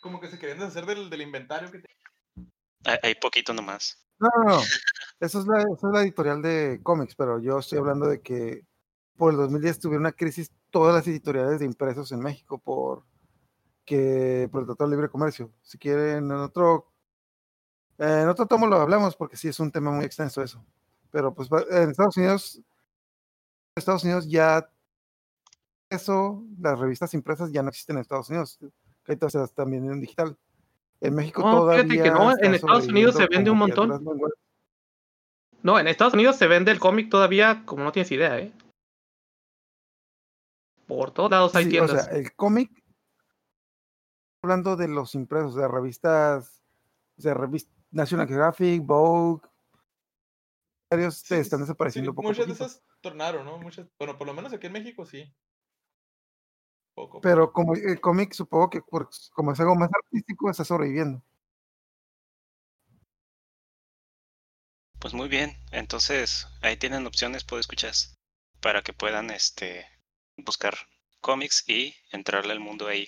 Como que se querían deshacer del, del inventario que tenían. Hay, hay poquito nomás. No, no, no. *laughs* Esa es, la, esa es la editorial de cómics, pero yo estoy hablando de que por el 2010 tuvieron una crisis todas las editoriales de impresos en México por que por el Tratado de Libre Comercio. Si quieren, en otro, eh, en otro tomo lo hablamos porque sí es un tema muy extenso eso. Pero pues en Estados Unidos, Estados Unidos ya eso, las revistas impresas ya no existen en Estados Unidos. Las están vendiendo en digital. En México No, todavía. fíjate que no, en Estados Unidos se vende un montón. No, en Estados Unidos se vende el cómic todavía como no tienes idea, ¿eh? Por todos lados hay Sí, tiendas. O sea, el cómic, hablando de los impresos, de revistas, de revistas National Geographic, Vogue, varios Sí, están desapareciendo sí, poco muchas de esas tornaron, ¿no? Muchas, bueno, por lo menos aquí en México sí. Poco. Pero como el cómic, supongo que por- como es algo más artístico, está sobreviviendo. Pues muy bien. Entonces, ahí tienen opciones, puedo escuchar, para que puedan este buscar cómics y entrarle al mundo ahí.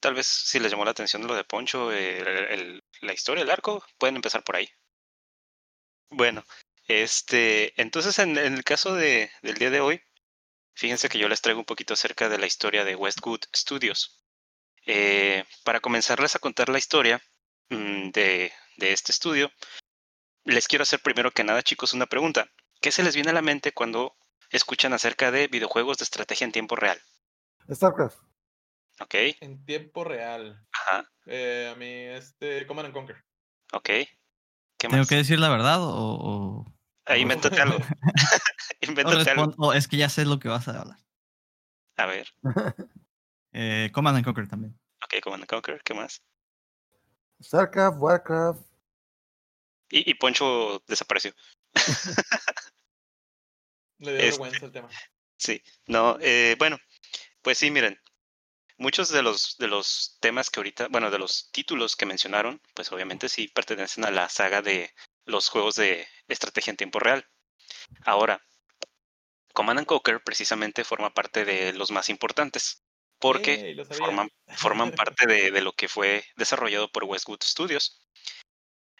Tal vez si les llamó la atención lo de Poncho, el- la historia, el arco, pueden empezar por ahí. Bueno, este, entonces en, en el caso de, del día de hoy, fíjense que yo les traigo un poquito acerca de la historia de Westwood Studios. Eh, para comenzarles a contar la historia mm, de, de este estudio, les quiero hacer primero que nada, chicos, una pregunta. ¿Qué se les viene a la mente cuando escuchan acerca de videojuegos de estrategia en tiempo real? StarCraft. ¿Ok? En tiempo real. Ajá. Eh, a mí, este, Command and Conquer. ¿Ok? ¿Qué ¿Tengo más? que decir la verdad o, o- Ah, invéntate algo. *laughs* *laughs* o invéntate algo. respon- o es que ya sé lo que vas a hablar? A ver. *laughs* Eh, Command and Conquer también. Ok, Command and Conquer. ¿Qué más? StarCraft, Warcraft. Y, y Poncho desapareció. Le dio Este. vergüenza el tema. Sí, no, eh, bueno, pues sí, miren, muchos de los, de los temas que ahorita, bueno, de los títulos que mencionaron, pues obviamente sí pertenecen a la saga de los juegos de estrategia en tiempo real. Ahora, Command and Conquer precisamente forma parte de los más importantes, porque forman, forman parte de, de lo que fue desarrollado por Westwood Studios.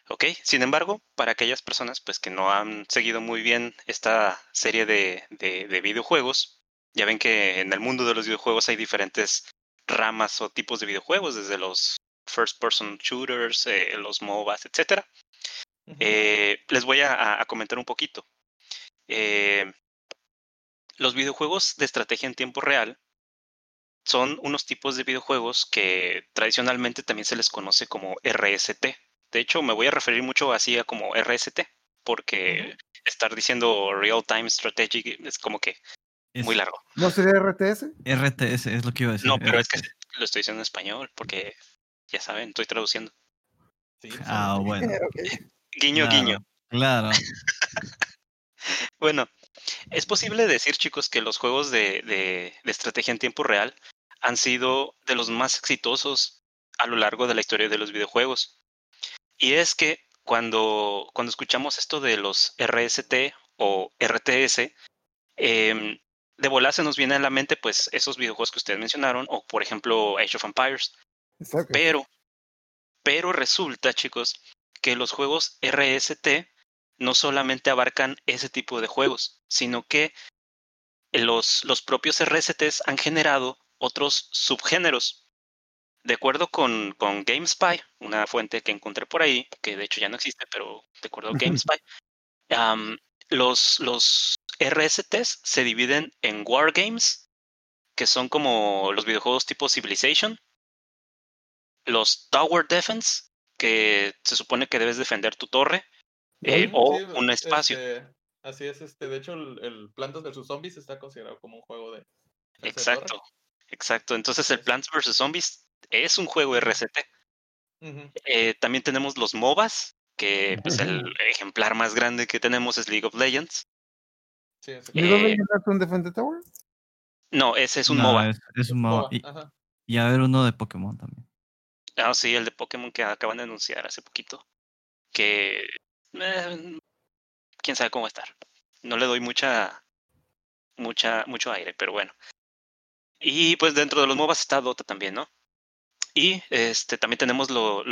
Ok, sin embargo, para aquellas personas pues, que no han seguido muy bien esta serie de, de, de videojuegos, ya ven que en el mundo de los videojuegos hay diferentes ramas o tipos de videojuegos, desde los first person shooters, eh, los MOBAs. Ujú. Eh, les voy a, a comentar un poquito. Eh, los videojuegos de estrategia en tiempo real son unos tipos de videojuegos que tradicionalmente también se les conoce como RST. De hecho, me voy a referir mucho así a como RST, porque estar diciendo Real Time Strategy es como que Es muy largo. ¿No sería RTS? RTS es lo que iba a decir. No, pero es que lo estoy diciendo en español, porque ya saben, estoy traduciendo. Sí, Ah, sí. bueno. *laughs* Guiño, Claro, guiño. Claro. *laughs* Bueno, Es posible decir, chicos, que los juegos de, de, estrategia en tiempo real han sido de los más exitosos a lo largo de la historia de los videojuegos. Y es que cuando, cuando escuchamos esto de los RST o RTS, eh, de volar se nos viene a la mente pues esos videojuegos que ustedes mencionaron, o por ejemplo Age of Empires. Pero, pero resulta, chicos, que los juegos RST no solamente abarcan ese tipo de juegos, sino que los, los propios RSTs han generado otros subgéneros. De acuerdo con, con GameSpy, una fuente que encontré por ahí, que de hecho ya no existe, pero de acuerdo con GameSpy, los, los RSTs se dividen en Wargames, que son como los videojuegos tipo Civilization, los Tower Defense, que se supone que debes defender tu torre, eh, o un espacio. Este, así es, este, de hecho el, Plantas vs Zombies está considerado como un juego de... Exacto, exacto. Entonces el Plants vs Zombies es un juego RST. Eh, también tenemos los MOBAs, que pues el ejemplar más grande que tenemos es League of Legends. Sí, ¿League of eh, Legends es un Defender Tower? No, ese es un MOBA. Es, un MOBA. Y, a ver uno de Pokémon también. Ah, sí, el de Pokémon que acaban de anunciar hace poquito. Que. Eh, quién sabe cómo va a estar. No le doy mucha. mucha mucho aire, pero bueno. Y pues dentro de los MOBAs está Dota también, ¿no? Y este, también tenemos los,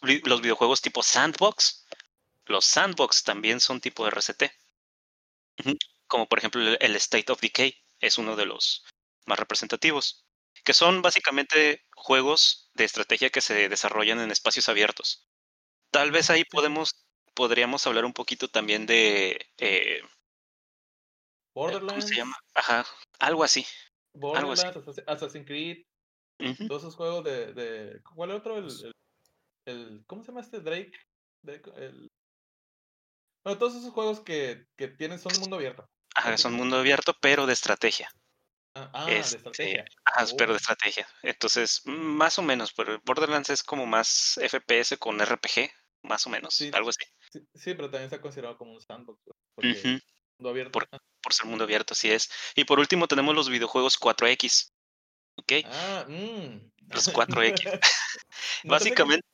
los videojuegos tipo Sandbox. Los Sandbox también son tipo RCT. Como por ejemplo el State of Decay es uno de los más representativos. Que son básicamente juegos de estrategia que se desarrollan en espacios abiertos. Tal vez ahí podemos, podríamos hablar un poquito también de... Eh, Borderlands. ¿Cómo se llama? Ajá, algo así. Borderlands, Assassin's Creed, todos esos juegos de, de. ¿Cuál es otro? El, el, ¿Cómo se llama este? Drake. el... Bueno, todos esos juegos que, que tienen son mundo abierto. Ajá, son mundo abierto, pero de estrategia. Ah, ah de este, estrategia. Ajá, pero de oh. estrategia. Entonces, más o menos, pero Borderlands es como más FPS con RPG, más o menos, algo así. Sí, pero también está considerado como un sandbox. Porque mundo abierto. Por, por, ser mundo abierto, así es. Y por último tenemos los videojuegos 4X, ¿ok? Ah, mm. Los *laughs* 4X. *laughs* Básicamente,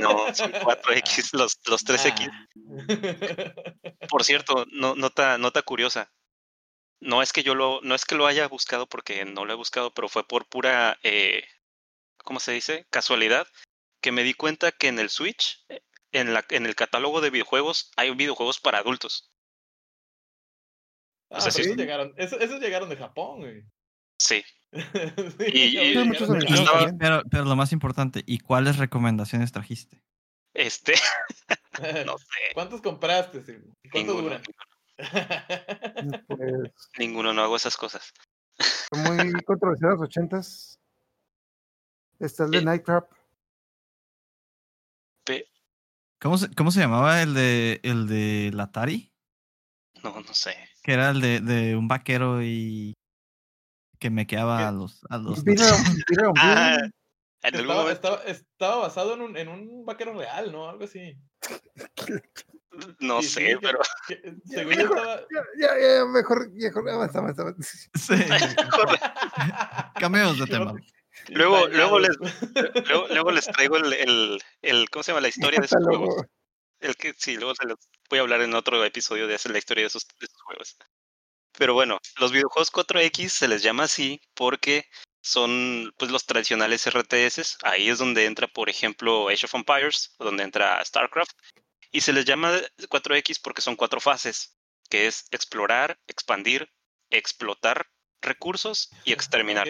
no, son 4X, los, los 3X. Ah. Por cierto, no, nota, nota curiosa. No es que yo lo, no es que lo haya buscado porque no lo he buscado, pero fue por pura, eh, ¿cómo se dice? Casualidad, que me di cuenta que en el Switch, eh, en, la, en el catálogo de videojuegos, hay videojuegos para adultos. Ah, esos, llegaron, esos llegaron de Japón, güey. Sí. *laughs* pero, pero lo más importante, ¿y cuáles recomendaciones trajiste? Este, *laughs* no sé. *laughs* ¿Cuántos compraste? ¿Cuánto duran? Pues ninguno, no hago esas cosas. muy controversial los ochentas. Está el de Night Trap. ¿Cómo se, ¿Cómo se llamaba el de el de Latari? No, no sé. Que era el de, de un vaquero y que me quedaba a los... A los... *laughs* ah, estaba, estaba, estaba, basado en un, en un vaquero real, ¿no? Algo así. *laughs* No sé, pero. según yo estaba... ya, ya, mejor, mejor avanza, avanza. Sí. *laughs* Cameos de tema. Luego, luego, les, luego, luego, les traigo el, el, el, ¿Cómo se llama? La historia de esos juegos. El que sí, luego se los voy a hablar en otro episodio de hacer la historia de esos, de esos juegos. Pero bueno, los videojuegos 4X se les llama así porque son pues los tradicionales RTS. Ahí es donde entra, por ejemplo, Age of Empires, donde entra StarCraft. Y se les llama 4X porque son cuatro fases, que es explorar, expandir, explotar recursos y exterminar.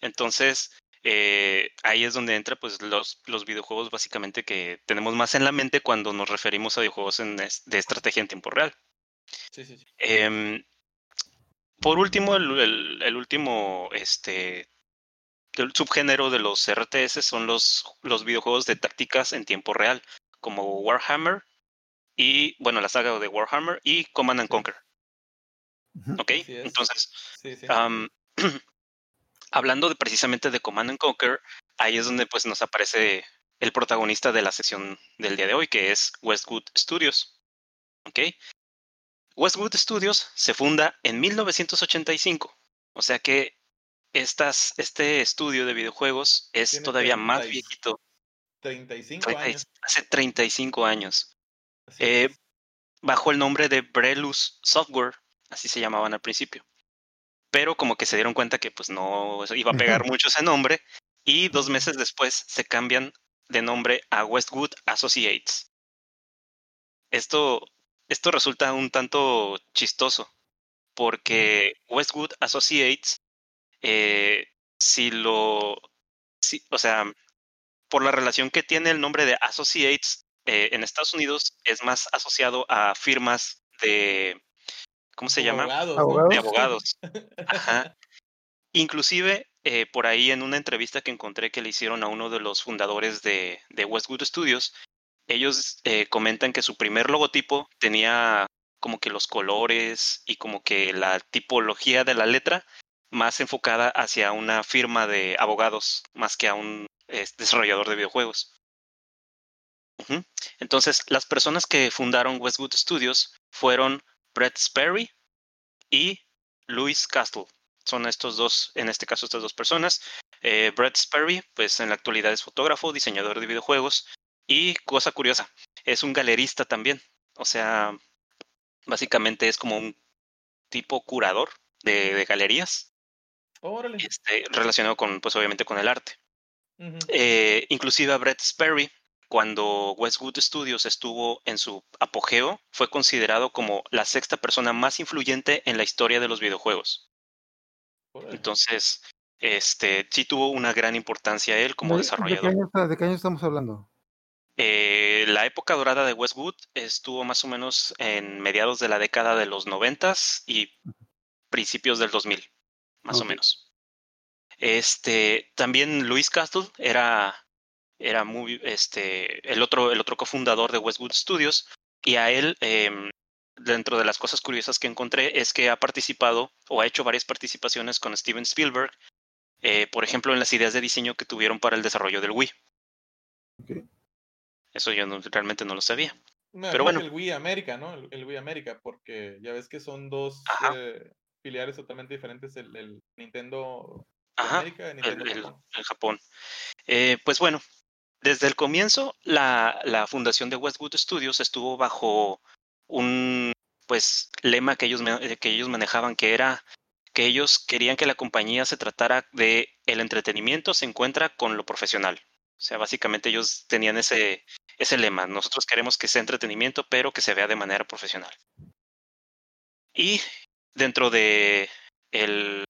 Entonces, eh, ahí es donde entra pues los, los videojuegos básicamente que tenemos más en la mente cuando nos referimos a videojuegos en, de estrategia en tiempo real. Em, por último, el, último este, el subgénero de los RTS son los, los videojuegos de tácticas en tiempo real, como Warhammer y, bueno, la saga de Warhammer y Command and Conquer. ¿Ok? Entonces, *clears throat* hablando de, precisamente de Command and Conquer, ahí es donde pues nos aparece el protagonista de la sesión del día de hoy, que es Westwood Studios. ¿Ok? Westwood Studios se funda en 1985. O sea que estas, este estudio de videojuegos es todavía más viejito. 35 años. Hace 35 años. Eh, bajo el nombre de Brelus Software, así se llamaban al principio. Pero como que se dieron cuenta que pues no iba a pegar *laughs* mucho ese nombre y dos meses después se cambian de nombre a Westwood Associates. Esto, esto resulta un tanto chistoso porque Westwood Associates, eh, si lo, si, o sea, por la relación que tiene el nombre de Associates eh, en Estados Unidos es más asociado a firmas de, ¿cómo se llama? De abogados. Ajá. *laughs* Inclusive, eh, por ahí en una entrevista que encontré que le hicieron a uno de los fundadores de, de Westwood Studios, ellos eh, comentan que su primer logotipo tenía como que los colores y como que la tipología de la letra más enfocada hacia una firma de abogados más que a un desarrollador de videojuegos. Entonces, las personas que fundaron Westwood Studios fueron Brett Sperry y Louis Castle. Son estos dos, en este caso, estas dos personas. Eh, Brett Sperry, pues en la actualidad es fotógrafo, diseñador de videojuegos y, cosa curiosa, es un galerista también. O sea, básicamente es como un tipo curador de, galerías. Este, relacionado con, pues obviamente con el arte. Eh, inclusive a Brett Sperry cuando Westwood Studios estuvo en su apogeo, fue considerado como la sexta persona más influyente en la historia de los videojuegos. Entonces, este, sí tuvo una gran importancia él como desarrollador. ¿De qué, año, estamos hablando? Eh, la época dorada de Westwood estuvo más o menos en mediados de la década de los noventas y principios del 2000, más o menos. Este, también Luis Castle era era muy, este, el otro, el otro cofundador de Westwood Studios, y a él, em, dentro de las cosas curiosas que encontré, es que ha participado o ha hecho varias participaciones con Steven Spielberg, eh, por ejemplo, en las ideas de diseño que tuvieron para el desarrollo del Wii. Eso yo realmente no lo sabía. Pero bueno. El Wii América, ¿no? El, Wii América, porque ya ves que son dos eh, filiales totalmente diferentes, el, Nintendo América y Nintendo el, Japón. Eh, pues bueno, desde el comienzo, la, la, fundación de Westwood Studios estuvo bajo un pues lema que ellos, que ellos manejaban, que era que ellos querían que la compañía se tratara de el entretenimiento se encuentra con lo profesional. O sea, básicamente ellos tenían ese, ese lema. Nosotros queremos que sea entretenimiento, pero que se vea de manera profesional. Y dentro de el,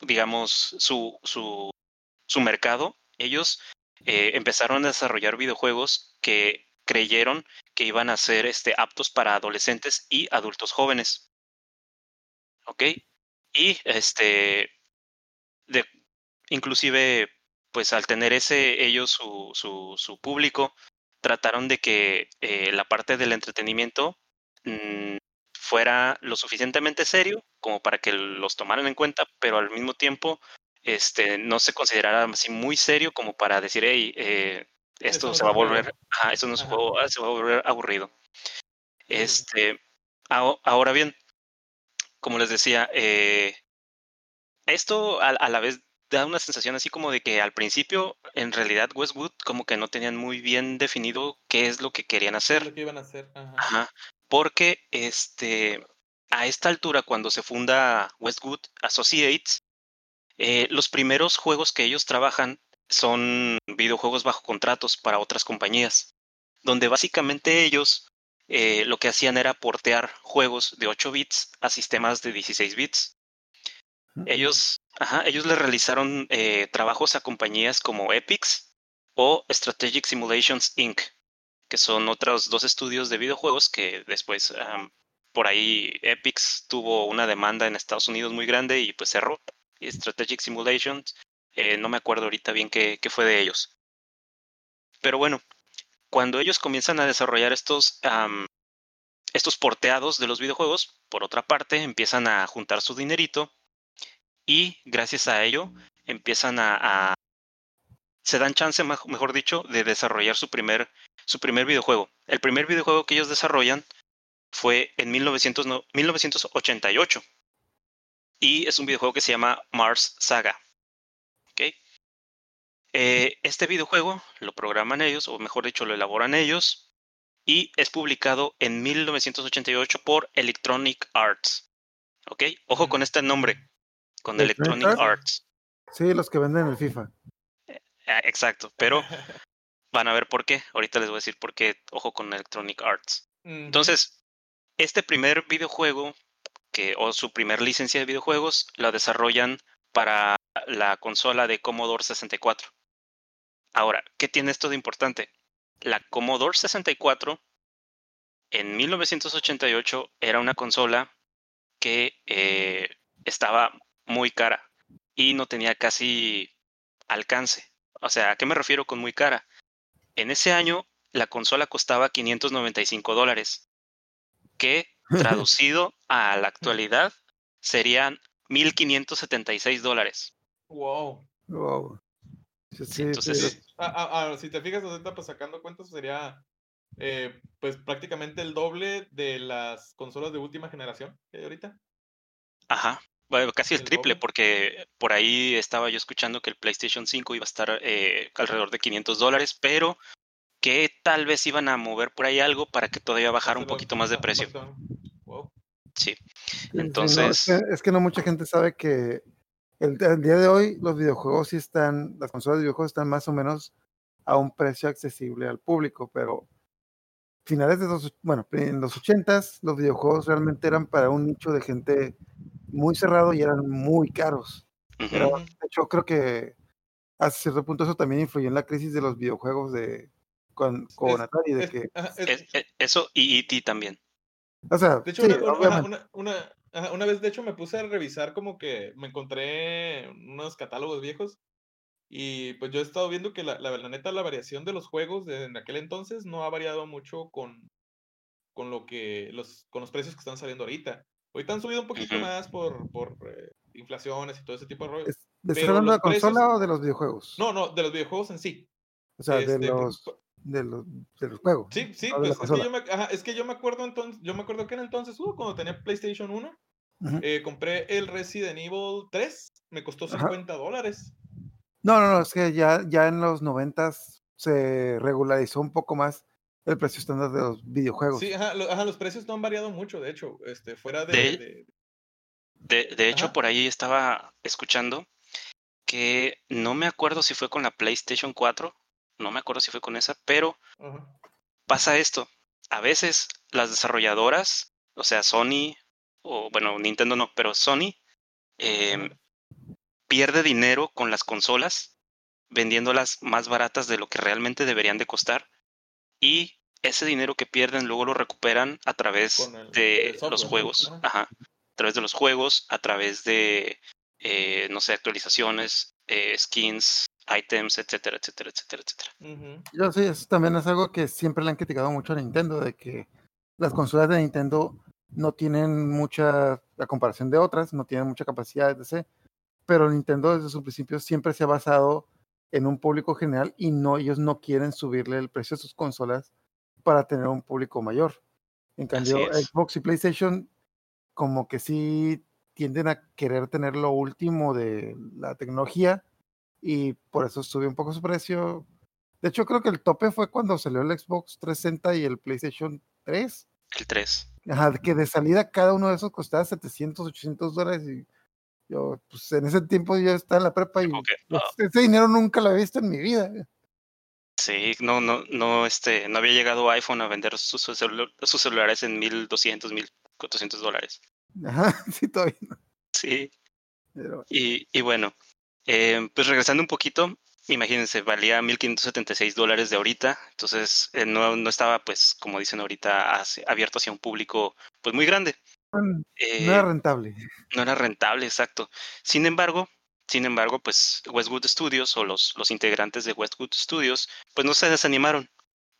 digamos, su, su, su mercado, ellos eh, empezaron a desarrollar videojuegos que creyeron que iban a ser este, aptos para adolescentes y adultos jóvenes. ¿Ok? Y este, de, inclusive, pues al tener ese, ellos su, su, su público, trataron de que eh, la parte del entretenimiento mm, fuera lo suficientemente serio como para que los tomaran en cuenta, pero al mismo tiempo este, no se considerara así muy serio como para decir, hey, eh, esto se va a volver, eso no se, va, a volver aburrido. Este, ahora bien, como les decía, eh, esto a, la vez da una sensación así como de que al principio, en realidad, Westwood como que no tenían muy bien definido qué es lo que querían hacer. Lo que iban a hacer. Ajá. Porque este, a esta altura, cuando se funda Westwood Associates, eh, los primeros juegos que ellos trabajan son videojuegos bajo contratos para otras compañías, donde básicamente ellos eh, lo que hacían era portear juegos de 8 bits a sistemas de 16 bits. Ellos, ajá, ellos le realizaron eh, trabajos a compañías como Epix o Strategic Simulations Inc., que son otros dos estudios de videojuegos que después por ahí Epix tuvo una demanda en Estados Unidos muy grande y pues cerró. Strategic Simulations. Eh, no me acuerdo ahorita bien qué, fue de ellos. Pero bueno, cuando ellos comienzan a desarrollar estos, estos porteados de los videojuegos, por otra parte, empiezan a juntar su dinerito y gracias a ello empiezan a, se dan chance, mejor dicho, de desarrollar su primer, su primer videojuego. El primer videojuego que ellos desarrollan fue en 1988. Y es un videojuego que se llama Mars Saga. Eh, este videojuego lo programan ellos, o mejor dicho, lo elaboran ellos, y es publicado en 1988 por Electronic Arts. ¿Ok? Ojo con este nombre, con Electronic Arts. Sí, los que venden el FIFA. Eh, ah, exacto, pero van a ver por qué. Ahorita les voy a decir por qué, ojo con Electronic Arts. Entonces, este primer videojuego, que, o su primer licencia de videojuegos, la desarrollan para la consola de Commodore 64. Ahora, ¿qué tiene esto de importante? La Commodore 64 en 1988 era una consola que eh, estaba muy cara y no tenía casi alcance. O sea, ¿a qué me refiero con muy cara? En ese año la consola costaba 595 dólares, que *laughs* traducido a la actualidad serían 1.576 dólares. Wow. Wow. Entonces, Ah, ah, ah, si te fijas ahorita, pues sacando cuentas, sería eh, pues prácticamente el doble de las consolas de última generación que hay ahorita. Ajá, casi el, triple, porque por ahí estaba yo escuchando que el PlayStation 5 iba a estar eh, alrededor de 500 dólares, pero que tal vez iban a mover por ahí algo para que todavía bajara un poquito más de precio. Sí, entonces... es, que, no mucha gente sabe que el, día de hoy los videojuegos sí están, las consolas de videojuegos están más o menos a un precio accesible al público, pero finales de los, bueno, en los ochentas los videojuegos realmente eran para un nicho de gente muy cerrado y eran muy caros. Pero de hecho creo que a cierto punto eso también influyó en la crisis de los videojuegos de con, con Atari, de que eso y E.T. también. O sea, de hecho, una, una, una vez, de hecho, me puse a revisar como que me encontré unos catálogos viejos y pues yo he estado viendo que la, la, neta, la variación de los juegos de, en aquel entonces no ha variado mucho con, con, lo que, los, con los precios que están saliendo ahorita. Ahorita han subido un poquito más por, por eh, inflaciones y todo ese tipo de rollos. ¿Estás hablando de la consola o de los videojuegos? No, no, de los videojuegos en sí. O sea, de este, los de los, de los juegos. Sí, sí, pues es que, yo me, es que, yo me, acuerdo entonces, yo me acuerdo que en entonces, uh, cuando tenía PlayStation 1, eh, compré el Resident Evil 3, me costó 50 dólares. No, no, no, es que ya, ya en los 90 se regularizó un poco más el precio estándar de los videojuegos. Sí, ajá, los precios no han variado mucho, de hecho, este, fuera de... De, de, hecho, por ahí estaba escuchando que no me acuerdo si fue con la PlayStation 4 no me acuerdo si fue con esa, pero pasa esto. A veces las desarrolladoras, o sea, Sony, o bueno, Nintendo no, pero Sony, em, pierde dinero con las consolas, vendiéndolas más baratas de lo que realmente deberían de costar. Y ese dinero que pierden luego lo recuperan a través de los juegos. Ajá. A través de los juegos, a través de, eh, no sé, actualizaciones, eh, skins, items, etcétera, etcétera, etcétera, etcétera. Yo sí, eso también es algo que siempre le han criticado mucho a Nintendo, de que las consolas de Nintendo no tienen mucha, la comparación de otras, no tienen mucha capacidad, etc. Pero Nintendo desde su principio siempre se ha basado en un público general y no, ellos no quieren subirle el precio a sus consolas para tener un público mayor. En cambio, Xbox y PlayStation como que sí tienden a querer tener lo último de la tecnología, y por eso subió un poco su precio. De hecho, creo que el tope fue cuando salió el Xbox 360 y el PlayStation 3. El 3. Ajá, que de salida cada uno de esos costaba 700, 800 dólares y yo, pues en ese tiempo yo estaba en la prepa y pues, ese dinero nunca lo había visto en mi vida. Sí, no, no, no, este, no había llegado iPhone a vender sus, sus celulares en 1200, 1400 dólares. Ajá, *laughs* sí, todavía Sí. Y, y bueno, eh, pues regresando un poquito, imagínense, valía 1.576 dólares de ahorita, entonces eh, no, no, estaba, pues, como dicen ahorita, abierto hacia un público, pues, muy grande. No era eh, rentable. *laughs* No era rentable, exacto. Sin embargo, sin embargo, pues, Westwood Studios o los, los integrantes de Westwood Studios, pues, no se desanimaron.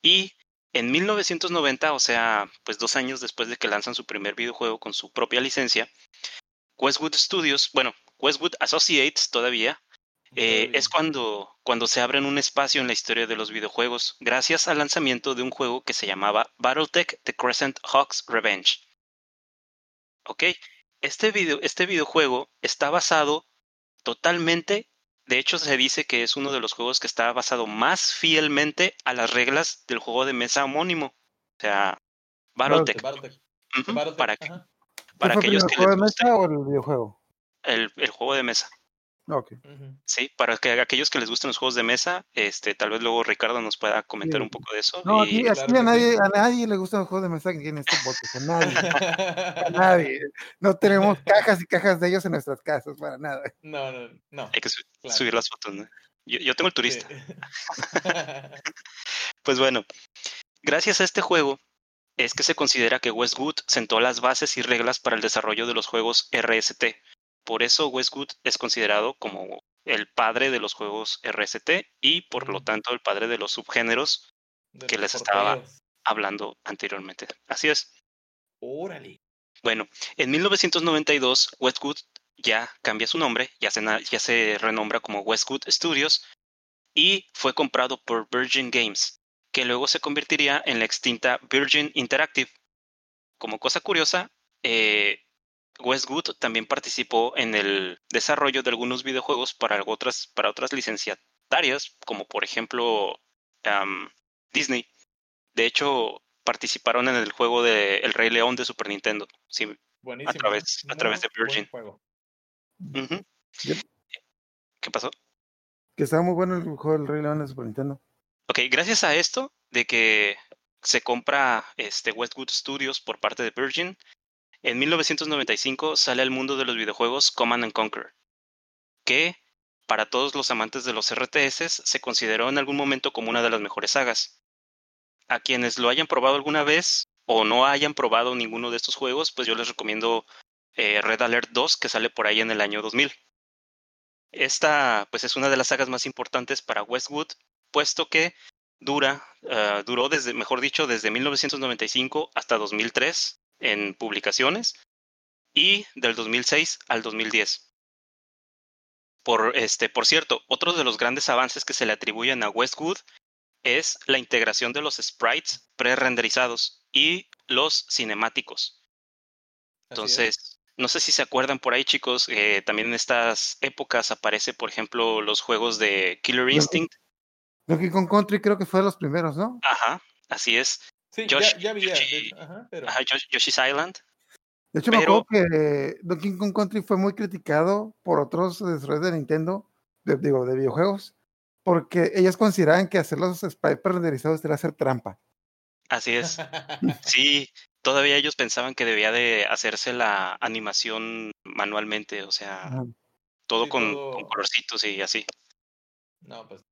Y en 1990, o sea, pues, dos años después de que lanzan su primer videojuego con su propia licencia, Westwood Studios, bueno, Westwood Associates todavía, Eh, es cuando, cuando se abren un espacio en la historia de los videojuegos, gracias al lanzamiento de un juego que se llamaba Battletech The Crescent Hawk's Revenge. Ok, este, video, este videojuego está basado totalmente, de hecho se dice que es uno de los juegos que está basado más fielmente a las reglas del juego de mesa homónimo. O sea, Battletech. Para, para aquellos que ¿El juego de mesa o el videojuego? El, el juego de mesa. Okay. Sí, para que aquellos que les gusten los juegos de mesa, este, tal vez luego Ricardo nos pueda comentar un poco de eso. No, aquí, a, nadie, a nadie le gustan los juegos de mesa aquí en este podcast, a nadie, a *laughs* nadie. No tenemos cajas y cajas de ellos en nuestras casas, para nada. No, no, no. Hay que subir las fotos, ¿no? yo, yo, tengo el turista. *laughs* pues bueno, gracias a este juego es que se considera que Westwood sentó las bases y reglas para el desarrollo de los juegos RST, por eso Westwood es considerado como el padre de los juegos RST y por lo tanto el padre de los subgéneros que les estaba hablando anteriormente. Así es. Órale. Bueno, en 1992 Westwood ya cambia su nombre, ya se, ya se renombra como Westwood Studios y fue comprado por Virgin Games, que luego se convertiría en la extinta Virgin Interactive. Como cosa curiosa, eh, Westwood también participó en el desarrollo de algunos videojuegos para otras, para otras licenciatarias, como por ejemplo Disney. De hecho, participaron en el juego de El Rey León de Super Nintendo. Sí, a través, a través de Virgin. ¿Qué pasó? Que estaba muy bueno el juego del Rey León de Super Nintendo. Ok, gracias a esto de que se compra este Westwood Studios por parte de Virgin, en 1995 sale al mundo de los videojuegos Command and Conquer, que para todos los amantes de los RTS se consideró en algún momento como una de las mejores sagas. A quienes lo hayan probado alguna vez o no hayan probado ninguno de estos juegos, pues yo les recomiendo eh, Red Alert 2, que sale por ahí en el año 2000. Esta, pues es una de las sagas más importantes para Westwood, puesto que dura, ah, duró desde, mejor dicho, desde 1995 hasta 2003, en publicaciones y del 2006 al 2010. Por, este, por cierto, otro de los grandes avances que se le atribuyen a Westwood es la integración de los sprites pre-renderizados y los cinemáticos. Entonces, no sé si se acuerdan por ahí, chicos, eh, también en estas épocas aparece, por ejemplo, los juegos de Killer Instinct. Donkey Kong Country creo que fue de los primeros, ¿no? Ajá, así es. Sí, ya, ya había. ajá, pero... Yoshi's Island. De hecho, me acuerdo que Donkey Kong Country fue muy criticado por otros desarrolladores de Nintendo, digo, de videojuegos, porque ellos consideraban que hacer los sprites renderizados era hacer trampa. Así es. *laughs* sí, todavía ellos pensaban que debía de hacerse la animación manualmente, o sea, todo, con, con, colorcitos y así. No, pues.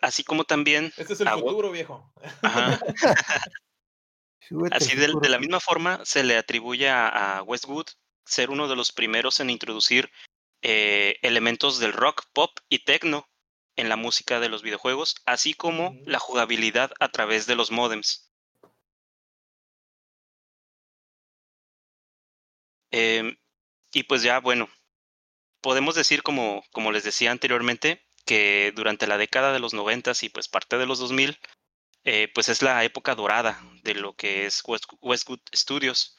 Así como también. Este es el futuro, viejo. *laughs* Así de, la misma forma se le atribuye a, Westwood ser uno de los primeros en introducir eh, elementos del rock, pop y techno en la música de los videojuegos, así como la jugabilidad a través de los modems. Em, y pues ya, bueno, podemos decir, como, como les decía anteriormente, que durante la década de los 90 y pues parte de los 2000, eh, pues es la época dorada de lo que es Westwood Studios,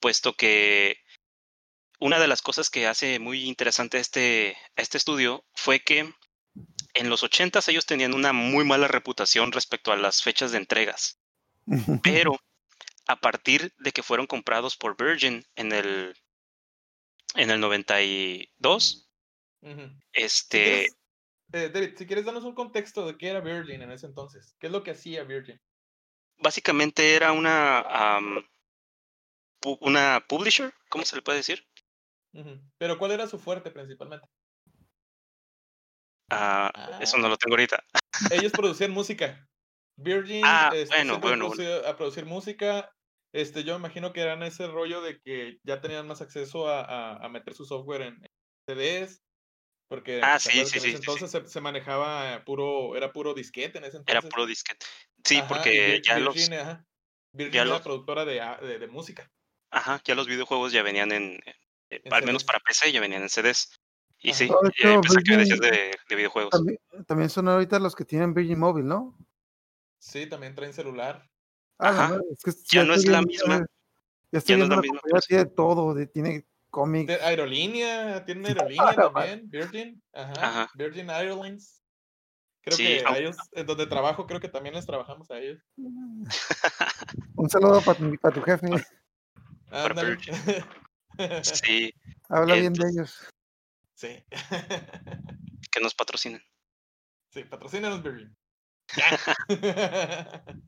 puesto que una de las cosas que hace muy interesante este, este estudio fue que en los 80 ellos tenían una muy mala reputación respecto a las fechas de entregas, pero a partir de que fueron comprados por Virgin en el, en el 92, este... Eh, David, si quieres darnos un contexto de qué era Virgin en ese entonces. ¿Qué es lo que hacía Virgin? Básicamente era una, una publisher, ¿cómo se le puede decir? Pero ¿cuál era su fuerte principalmente? Ah, eso no lo tengo ahorita. Ellos *laughs* producían música. Virgin ah, este, bueno, bueno, a producir música. Este, yo me imagino que eran ese rollo de que ya tenían más acceso a, a, meter su software en CDs porque ah, sí, sí, sí, entonces Se, manejaba puro, era puro disquete en ese entonces. Era puro disquete. Sí, porque ya los. Virgin ya era productora de, ah, de, de, música. Ajá, ya los videojuegos ya venían en. Eh, al menos para PC ya venían en CDs. Y sí, eh, pensé que decías de, videojuegos. También, son ahorita los que tienen Virgin Mobile, ¿no? Sí, también traen celular. Ah, es que ya, no es la misma. Ya estoy viendo la, misma. Tiene todo, tiene cómics. aerolínea, tiene aerolínea también, Virgin. Ajá, Virgin Airlines. Creo que a ellos, en donde trabajo, creo que también les trabajamos a ellos. Un saludo para tu, jefe. sí. Habla bien de ellos. Sí. que nos patrocinen. Sí, patrocínanos, Virgin. *laughs*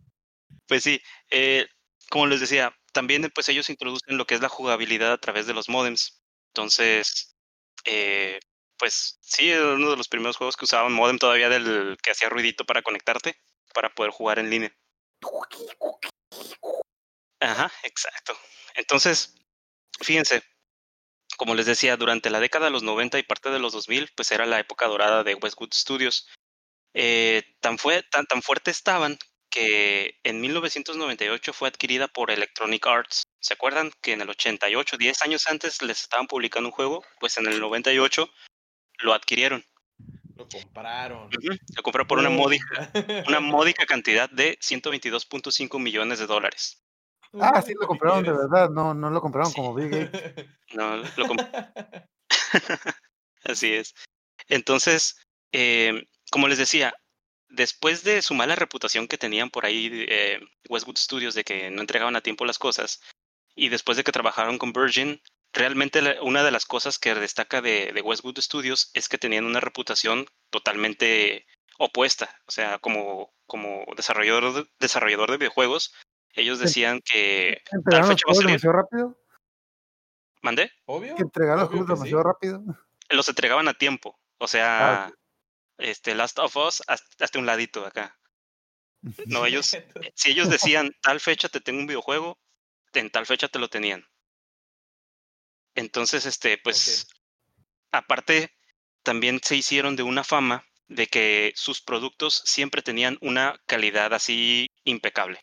pues sí, eh, como les decía, también pues ellos introducen lo que es la jugabilidad a través de los modems. Entonces, eh, pues sí, era uno de los primeros juegos que usaban modem todavía del que hacía ruidito para conectarte, para poder jugar en línea. Ajá, exacto. Entonces, fíjense, como les decía, durante la década de los 90 y parte de los 2000, pues era la época dorada de Westwood Studios. Eh, tan, tan, tan fuerte estaban que en 1998 fue adquirida por Electronic Arts. ¿Se acuerdan que en el 88, 10 años antes, les estaban publicando un juego? Pues en el 98 lo adquirieron. Lo compraron. Lo compraron por una módica, *laughs* una módica cantidad de 122.5 millones de dólares. Ah, sí, lo compraron de verdad, no, no lo compraron como Big *laughs* No, lo compraron. *laughs* Así es. Entonces, eh, como les decía, después de su mala reputación que tenían por ahí eh, Westwood Studios de que no entregaban a tiempo las cosas, y después de que trabajaron con Virgin, realmente una de las cosas que destaca de, Westwood Studios es que tenían una reputación totalmente opuesta. O sea, como, como desarrollador, de, desarrollador de videojuegos, ellos decían que tal fecha va a salir. demasiado rápido? ¿Mandé? Obvio. Que entregaron los juegos demasiado rápido. Los entregaban a tiempo. O sea, ah, este Last of Us hasta un ladito acá. No, *laughs* ellos, si ellos decían tal fecha te tengo un videojuego, en tal fecha te lo tenían. Entonces, este, pues, aparte, también se hicieron de una fama de que sus productos siempre tenían una calidad así impecable.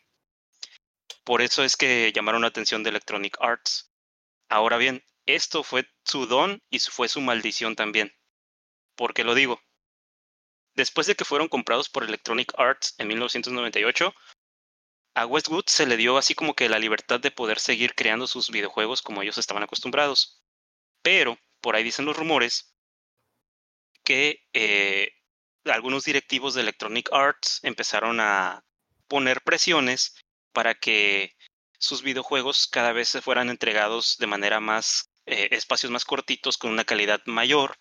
Por eso es que llamaron la atención de Electronic Arts. Ahora bien, esto fue su don y fue su maldición también. ¿Por qué lo digo? Después de que fueron comprados por Electronic Arts en 1998, a Westwood se le dio así como que la libertad de poder seguir creando sus videojuegos como ellos estaban acostumbrados. Pero, por ahí dicen los rumores, que eh, algunos directivos de Electronic Arts empezaron a poner presiones para que sus videojuegos cada vez se fueran entregados de manera más, eh, espacios más cortitos, con una calidad mayor.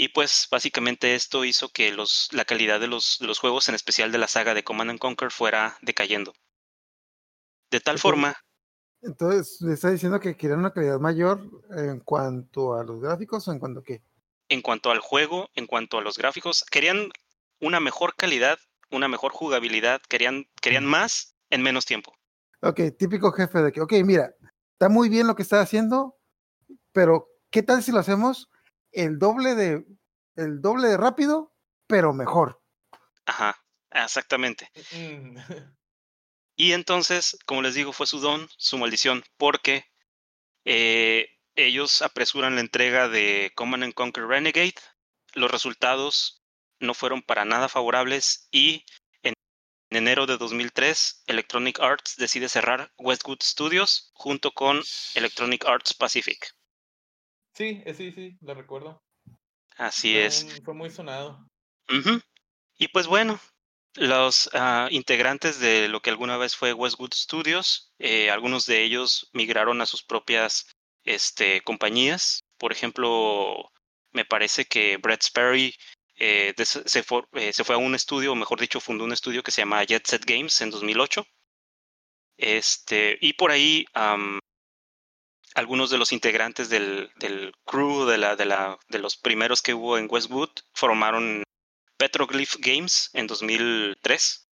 Y pues básicamente esto hizo que los, la calidad de los, de los juegos, en especial de la saga de Command Conquer, fuera decayendo. De tal forma. Entonces, ¿le está diciendo que quieren una calidad mayor en cuanto a los gráficos o en cuanto a qué? En cuanto al juego, en cuanto a los gráficos, querían una mejor calidad, una mejor jugabilidad, querían, querían más en menos tiempo. Ok, típico jefe de que, ok, mira, está muy bien lo que está haciendo, pero ¿qué tal si lo hacemos el doble de, el doble de rápido, pero mejor? Ajá, exactamente. Mm. *laughs* Y entonces, como les digo, fue su don, su maldición, porque eh, ellos apresuran la entrega de Command Conquer Renegade. Los resultados no fueron para nada favorables y en enero de 2003 Electronic Arts decide cerrar Westwood Studios junto con Electronic Arts Pacific. Sí, eh, sí, sí, lo recuerdo. Así es. Fue muy sonado. Y pues bueno, los ah, integrantes de lo que alguna vez fue Westwood Studios, eh, algunos de ellos migraron a sus propias este, compañías. Por ejemplo, me parece que Brett Sperry eh, se, fue, eh, se, fue, a un estudio, o mejor dicho, fundó un estudio que se llama Jet Set Games en 2008. Este, y por ahí algunos de los integrantes del, del crew de, la, de, la, de los primeros que hubo en Westwood formaron Petroglyph Games en 2003.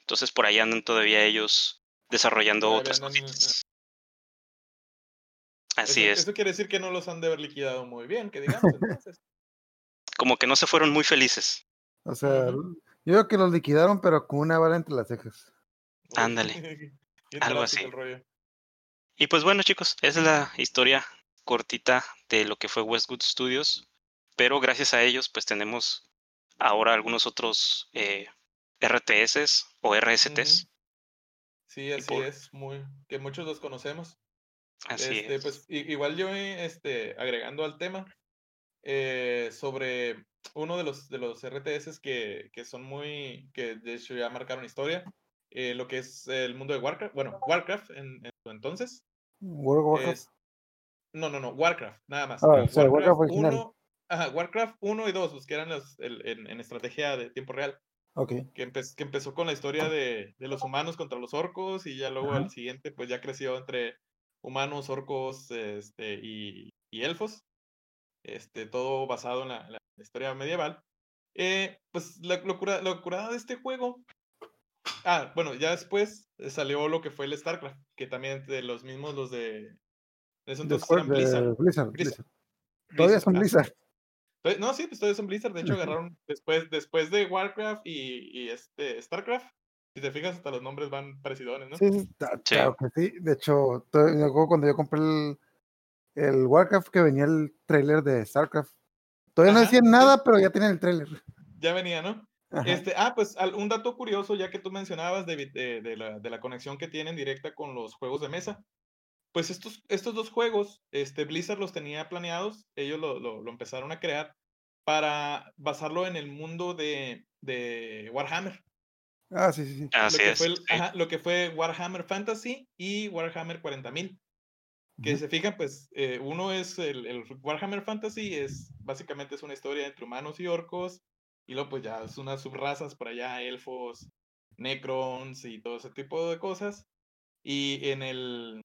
Entonces por ahí andan todavía ellos desarrollando otras cosas. Así es. Eso quiere decir que no los han de haber liquidado muy bien, que digamos entonces. *laughs* Como que no se fueron muy felices. O sea, yo creo que los liquidaron, pero con una bala entre las cejas. Ándale. *laughs* Algo así. Y pues bueno, chicos, esa es la historia cortita de lo que fue Westwood Studios. pero gracias a ellos pues tenemos ahora algunos otros eh, RTS o RSTs. Sí, así es, muy, que muchos los conocemos. Así este, es. Pues, igual yo, este, agregando al tema, eh, sobre uno de los, de los RTS que, que, son muy, que de hecho ya marcaron historia, eh, lo que es el mundo de Warcraft, bueno, Warcraft en, en su entonces. World of Warcraft. no, no, no, Warcraft, nada más. Ah, o sea, Warcraft, Warcraft 1, ajá, Warcraft 1 y 2, los que eran los, el, en, en, estrategia de tiempo real. Okay. Que, empe que, empezó con la historia de, de, los humanos contra los orcos y ya luego al siguiente pues ya creció entre humanos, orcos este, y, y elfos este, todo basado en la, la historia medieval. Eh, pues la locura, la locura de este juego. Ah, bueno, ya después salió lo que fue el StarCraft, que también de los mismos, los de. De eso entonces Blizzard. de Blizzard, Blizzard. Todavía son Blizzard. No, sí, pues todavía son Blizzard. De hecho, agarraron después, después de Warcraft y, y este StarCraft. Si te fijas, hasta los nombres van parecidos, ¿no? Sí, sí, claro que sí. De hecho, cuando yo compré el, el Warcraft que venía el trailer de StarCraft. Todavía Ajá, no decían nada, sí. pero ya tienen el trailer. Ya venía, ¿no? Este, ah, pues un dato curioso, ya que tú mencionabas de, de, de, la, de, la, conexión que tienen directa con los juegos de mesa. Pues estos, estos dos juegos, este, Blizzard los tenía planeados, ellos lo, lo, lo empezaron a crear para basarlo en el mundo de, de Warhammer. Ah, sí, sí, sí. Así lo, que es. Fue, ajá, lo que fue Warhammer Fantasy y Warhammer 40.000 que se fijan, pues eh, uno es el, el, Warhammer Fantasy, es básicamente es una historia entre humanos y orcos, y luego pues ya es unas subrazas por allá, elfos, necrons y todo ese tipo de cosas. Y en el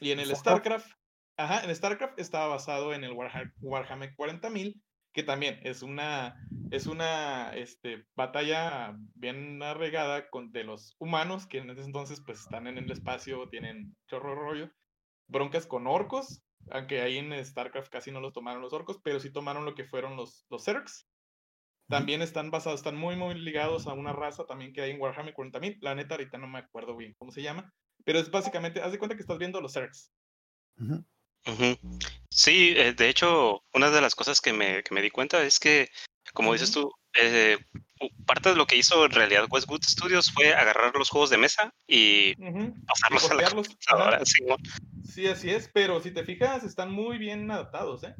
y en el StarCraft, ajá, en StarCraft estaba basado en el Warhammer, Warhammer 40.000, que también es una es una este, batalla bien arregada con de los humanos que en ese entonces pues están en el espacio, tienen chorro rollo broncas con orcos, aunque ahí en StarCraft casi no los tomaron los orcos, pero sí tomaron lo que fueron los, los Zergs. También están basados, están muy, muy ligados a una raza también que hay en Warhammer 40.000. La neta, ahorita no me acuerdo bien cómo se llama, pero es básicamente, haz de cuenta que estás viendo los Zergs. Uh -huh. Uh -huh. Sí, eh, de hecho, una de las cosas que me, que me di cuenta es que, como uh -huh. dices tú, eh, parte de lo que hizo en realidad Westwood Studios fue agarrar los juegos de mesa y pasarlos y a la computadora. Sí, Sí, así es, pero si te fijas, están muy bien adaptados, ¿eh?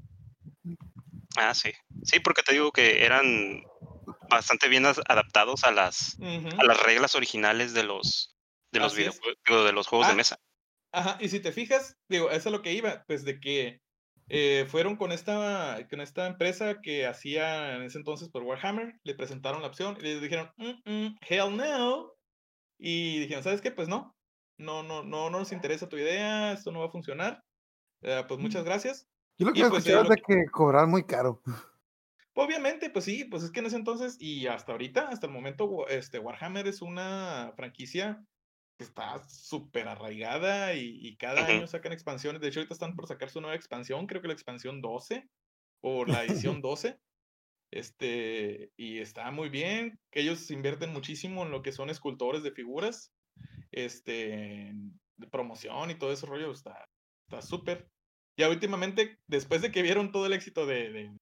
Ah, sí. Sí, porque te digo que eran bastante bien adaptados a las, uh -huh. a las reglas originales de los, de los videojuegos, de los juegos ah, de mesa. Ajá, y si te fijas, digo, eso es lo que iba, pues de que eh, fueron con esta, con esta empresa que hacía en ese entonces por Warhammer, le presentaron la opción y le dijeron, mm -mm, hell no. Y dijeron, ¿sabes qué? Pues no, no, no, no, no nos interesa tu idea, esto no va a funcionar. Uh, pues muchas gracias. Yo lo que pues, escuché es de que cobrar muy caro. Obviamente, pues sí, pues es que en ese entonces y hasta ahorita, hasta el momento, este Warhammer es una franquicia que está súper arraigada y, y cada uh -huh. año sacan expansiones. De hecho, ahorita están por sacar su nueva expansión, creo que la expansión 12 o la *laughs* edición 12. Este, y está muy bien, que ellos invierten muchísimo en lo que son escultores de figuras este, de promoción y todo ese rollo está súper. Ya últimamente, después de que vieron todo el éxito de, de,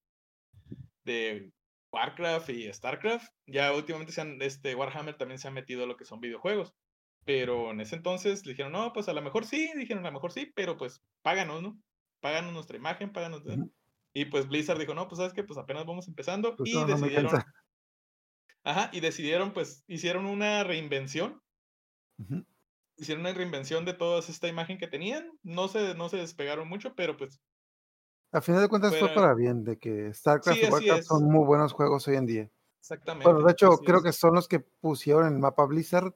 de, Warcraft y Starcraft, ya últimamente se han, este, Warhammer también se ha metido a lo que son videojuegos. Pero en ese entonces le dijeron, no, pues a lo mejor sí, dijeron a lo mejor sí, pero pues páganos, ¿no? Páganos nuestra imagen, páganos. Uh -huh. Y pues Blizzard dijo, no, pues sabes que pues apenas vamos empezando. Pues y no, decidieron. No Ajá, y decidieron, pues, hicieron una reinvención Uh -huh. Hicieron una reinvención de toda esta imagen que tenían. No se, no se despegaron mucho, pero pues. A final de cuentas fue para bien, de que StarCraft sí, y Warcraft son muy buenos juegos hoy en día. Exactamente. Bueno, de hecho, creo es. que son los que pusieron el mapa Blizzard,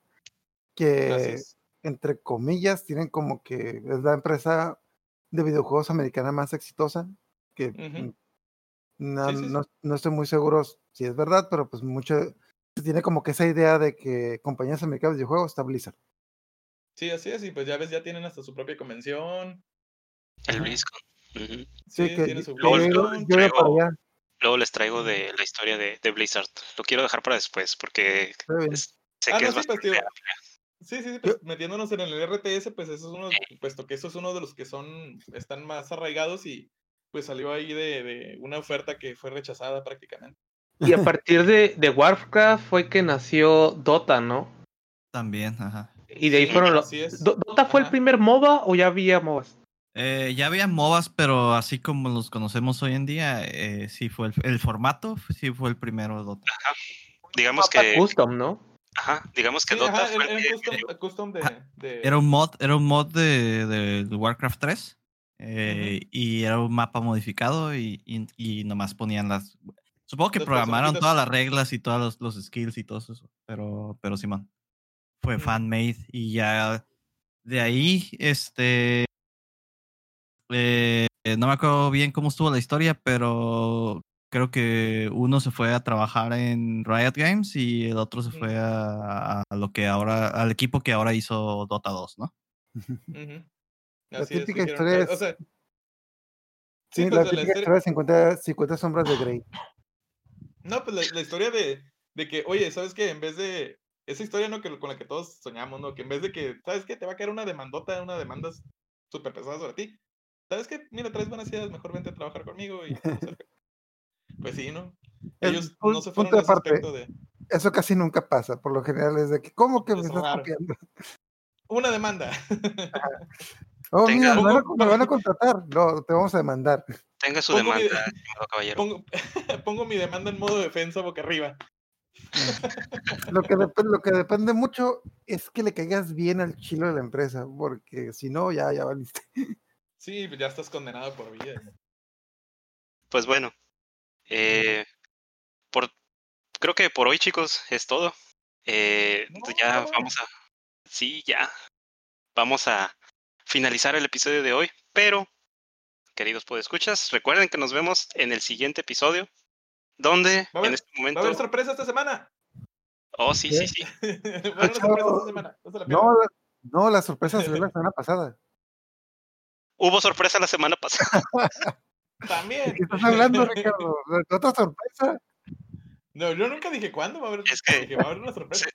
que Gracias. entre comillas tienen como que es la empresa de videojuegos americana más exitosa, que uh -huh. no, sí, sí, no, no, estoy muy seguro si es verdad, pero pues mucho tiene como que esa idea de que compañías americanas de videojuegos está Blizzard. Sí, así es, y pues ya ves, ya tienen hasta su propia convención. El BlizzCon. Uh -huh. Sí, sí, que tiene su luego, luego, yo traigo, luego, les traigo de la historia de, de, Blizzard. Lo quiero dejar para después porque es, sé ah, que no, es sí, bastante pues, Sí, sí, sí, pues metiéndonos en el RTS, pues eso es uno, puesto que eso es uno de los que son, están más arraigados y pues salió ahí de, de una oferta que fue rechazada prácticamente. Y a partir de, de Warcraft fue que nació Dota, ¿no? También, ajá. Y de ahí Sí, fueron los... ¿Dota fue el Ajá. primer MOBA o ya había MOBAs? Eh, ya había MOBAs, pero así como los conocemos hoy en día, eh, sí fue el, el formato, sí fue el primero de Dota. Digamos Mapa que, Custom, ¿no? ajá, digamos que Sí, Dota ajá, fue era, el era que- custom, custom de, de- Era un mod, era un mod de, de Warcraft 3 eh, y era un mapa modificado y, y, y nomás ponían las... Supongo que programaron todas las reglas y todos los, los skills y todo eso, pero, pero Simón, fue fan-made y ya de ahí, este... eh, no me acuerdo bien cómo estuvo la historia, pero creo que uno se fue a trabajar en Riot Games y el otro se fue a, a lo que ahora, al equipo que ahora hizo Dota 2, ¿no? Ujú. La Así es, típica historia o es- sea, Sí, pues, la típica historia- historia de 50, 50 sombras de Grey. No, pues la, la historia de, de que, oye, ¿sabes qué? En vez de. Esa historia ¿no? que, con la que todos soñamos, ¿no? Que en vez de que, ¿sabes qué? Te va a caer una demandota, una demanda súper pesada sobre ti. ¿Sabes qué? Mira, traes buenas ideas, mejor vente a trabajar conmigo y. *laughs* Pues sí, ¿no? El Ellos no se fueron a ese aspecto de. Eso casi nunca pasa. Por lo general es de que, ¿cómo que me Es estás raro. copiando? Una demanda. *laughs* Oh, Tenga- mira, me van, a, Pongo- me van a contratar. No, te vamos a demandar. tenga su Pongo mi- demanda, caballero. pongo, *laughs* pongo mi demanda en modo defensa boca arriba. Lo que, lo que depende mucho es que le caigas bien al chilo de la empresa, porque si no, ya, ya valiste. Sí, ya estás condenado por vida. Pues bueno, eh, por, creo que por hoy, chicos, es todo. Eh, No, ya no. vamos a, sí, ya, vamos a finalizar el episodio de hoy, pero, queridos podescuchas, recuerden que nos vemos en el siguiente episodio, donde Va a haber- en este Va a momento, haber sorpresa esta semana. oh, sí, sí, sí, *laughs* Va a haber una sorpresa esta semana. No la. No, la, no, la sorpresa se dio la semana pasada. hubo sorpresa la semana pasada. *laughs* ¿De También. qué estás hablando, Ricardo? ¿De *laughs* otra sorpresa? No, yo nunca dije cuándo va a haber. Es que- dije, va a haber una sorpresa.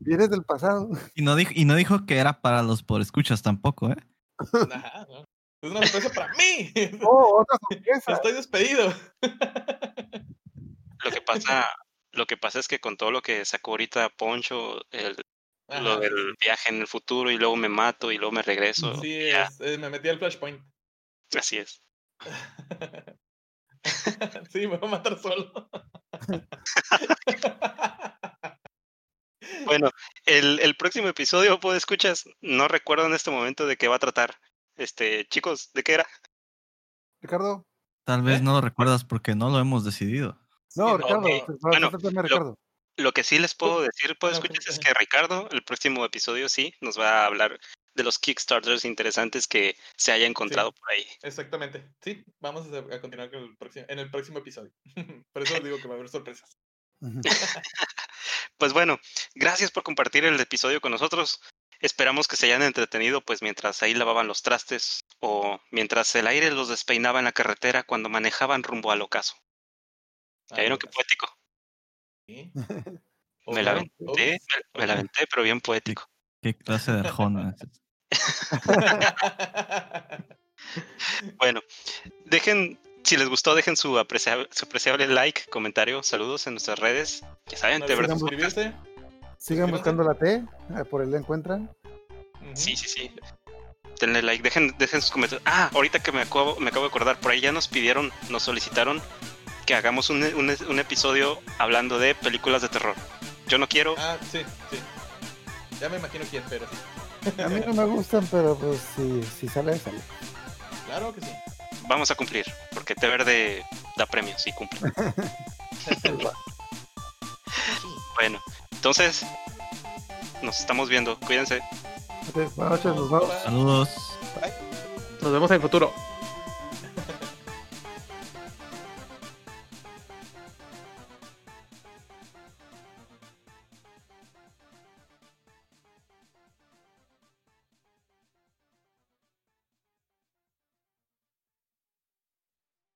Vienes del pasado. Y no dijo, y no dijo que era para los por escuchas tampoco, ¿eh? Ajá, no. Es una sorpresa para mí. Oh, otra sorpresa. Estoy despedido. Lo que pasa, lo que pasa es que con todo lo que sacó ahorita Poncho, el, lo del viaje en el futuro y luego me mato y luego me regreso. Sí, es- eh, me metí al flashpoint. así es. *laughs* sí, me voy a matar solo. *laughs* Bueno, el, el próximo episodio, pues escuchas, no recuerdo en este momento de qué va a tratar. Este, chicos, ¿de qué era? Ricardo. Tal vez ¿Eh? no lo recuerdas porque no lo hemos decidido. No, Sí, Ricardo. lo- Ricardo. Lo que sí les puedo decir, ok, escuchas, es que Ricardo, el próximo episodio sí, nos va a hablar de los Kickstarters interesantes que se haya encontrado por ahí. Exactamente. Sí, vamos a, a continuar con el próximo, en el próximo episodio. *laughs* Por eso les digo que va a haber sorpresas. *laughs* Pues bueno, gracias por compartir el episodio con nosotros. Esperamos que se hayan entretenido pues mientras ahí lavaban los trastes o mientras el aire los despeinaba en la carretera cuando manejaban rumbo al ocaso. ¿Ya Ah, vieron qué poético? Sí. *laughs* Me la obvio. me, me la aventé, pero bien poético. ¿Qué clase de arjona es? *laughs* Bueno, dejen, si les gustó, dejen su apreciable, su apreciable like, comentario, saludos en nuestras redes. Ya saben, No te verás. suscribirse. Sigan buscando la T. eh, Por ahí la encuentran. Sí, sí, sí. Denle like, dejen, dejen sus comentarios. Ah, ahorita que me acabo, me acabo de acordar, por ahí ya nos pidieron, nos solicitaron que hagamos un, un- un episodio hablando de películas de terror. Yo no quiero, Ah, sí, sí. Ya me imagino quién, pero sí. A mí no me gustan, pero pues si, si sale, sale. Claro que sí. vamos a cumplir, porque Té Verde da premios y cumple. *laughs* Bueno, entonces, nos estamos viendo, cuídense. Ok, buenas noches, nos vemos. Saludos. Bye. Nos vemos en el futuro.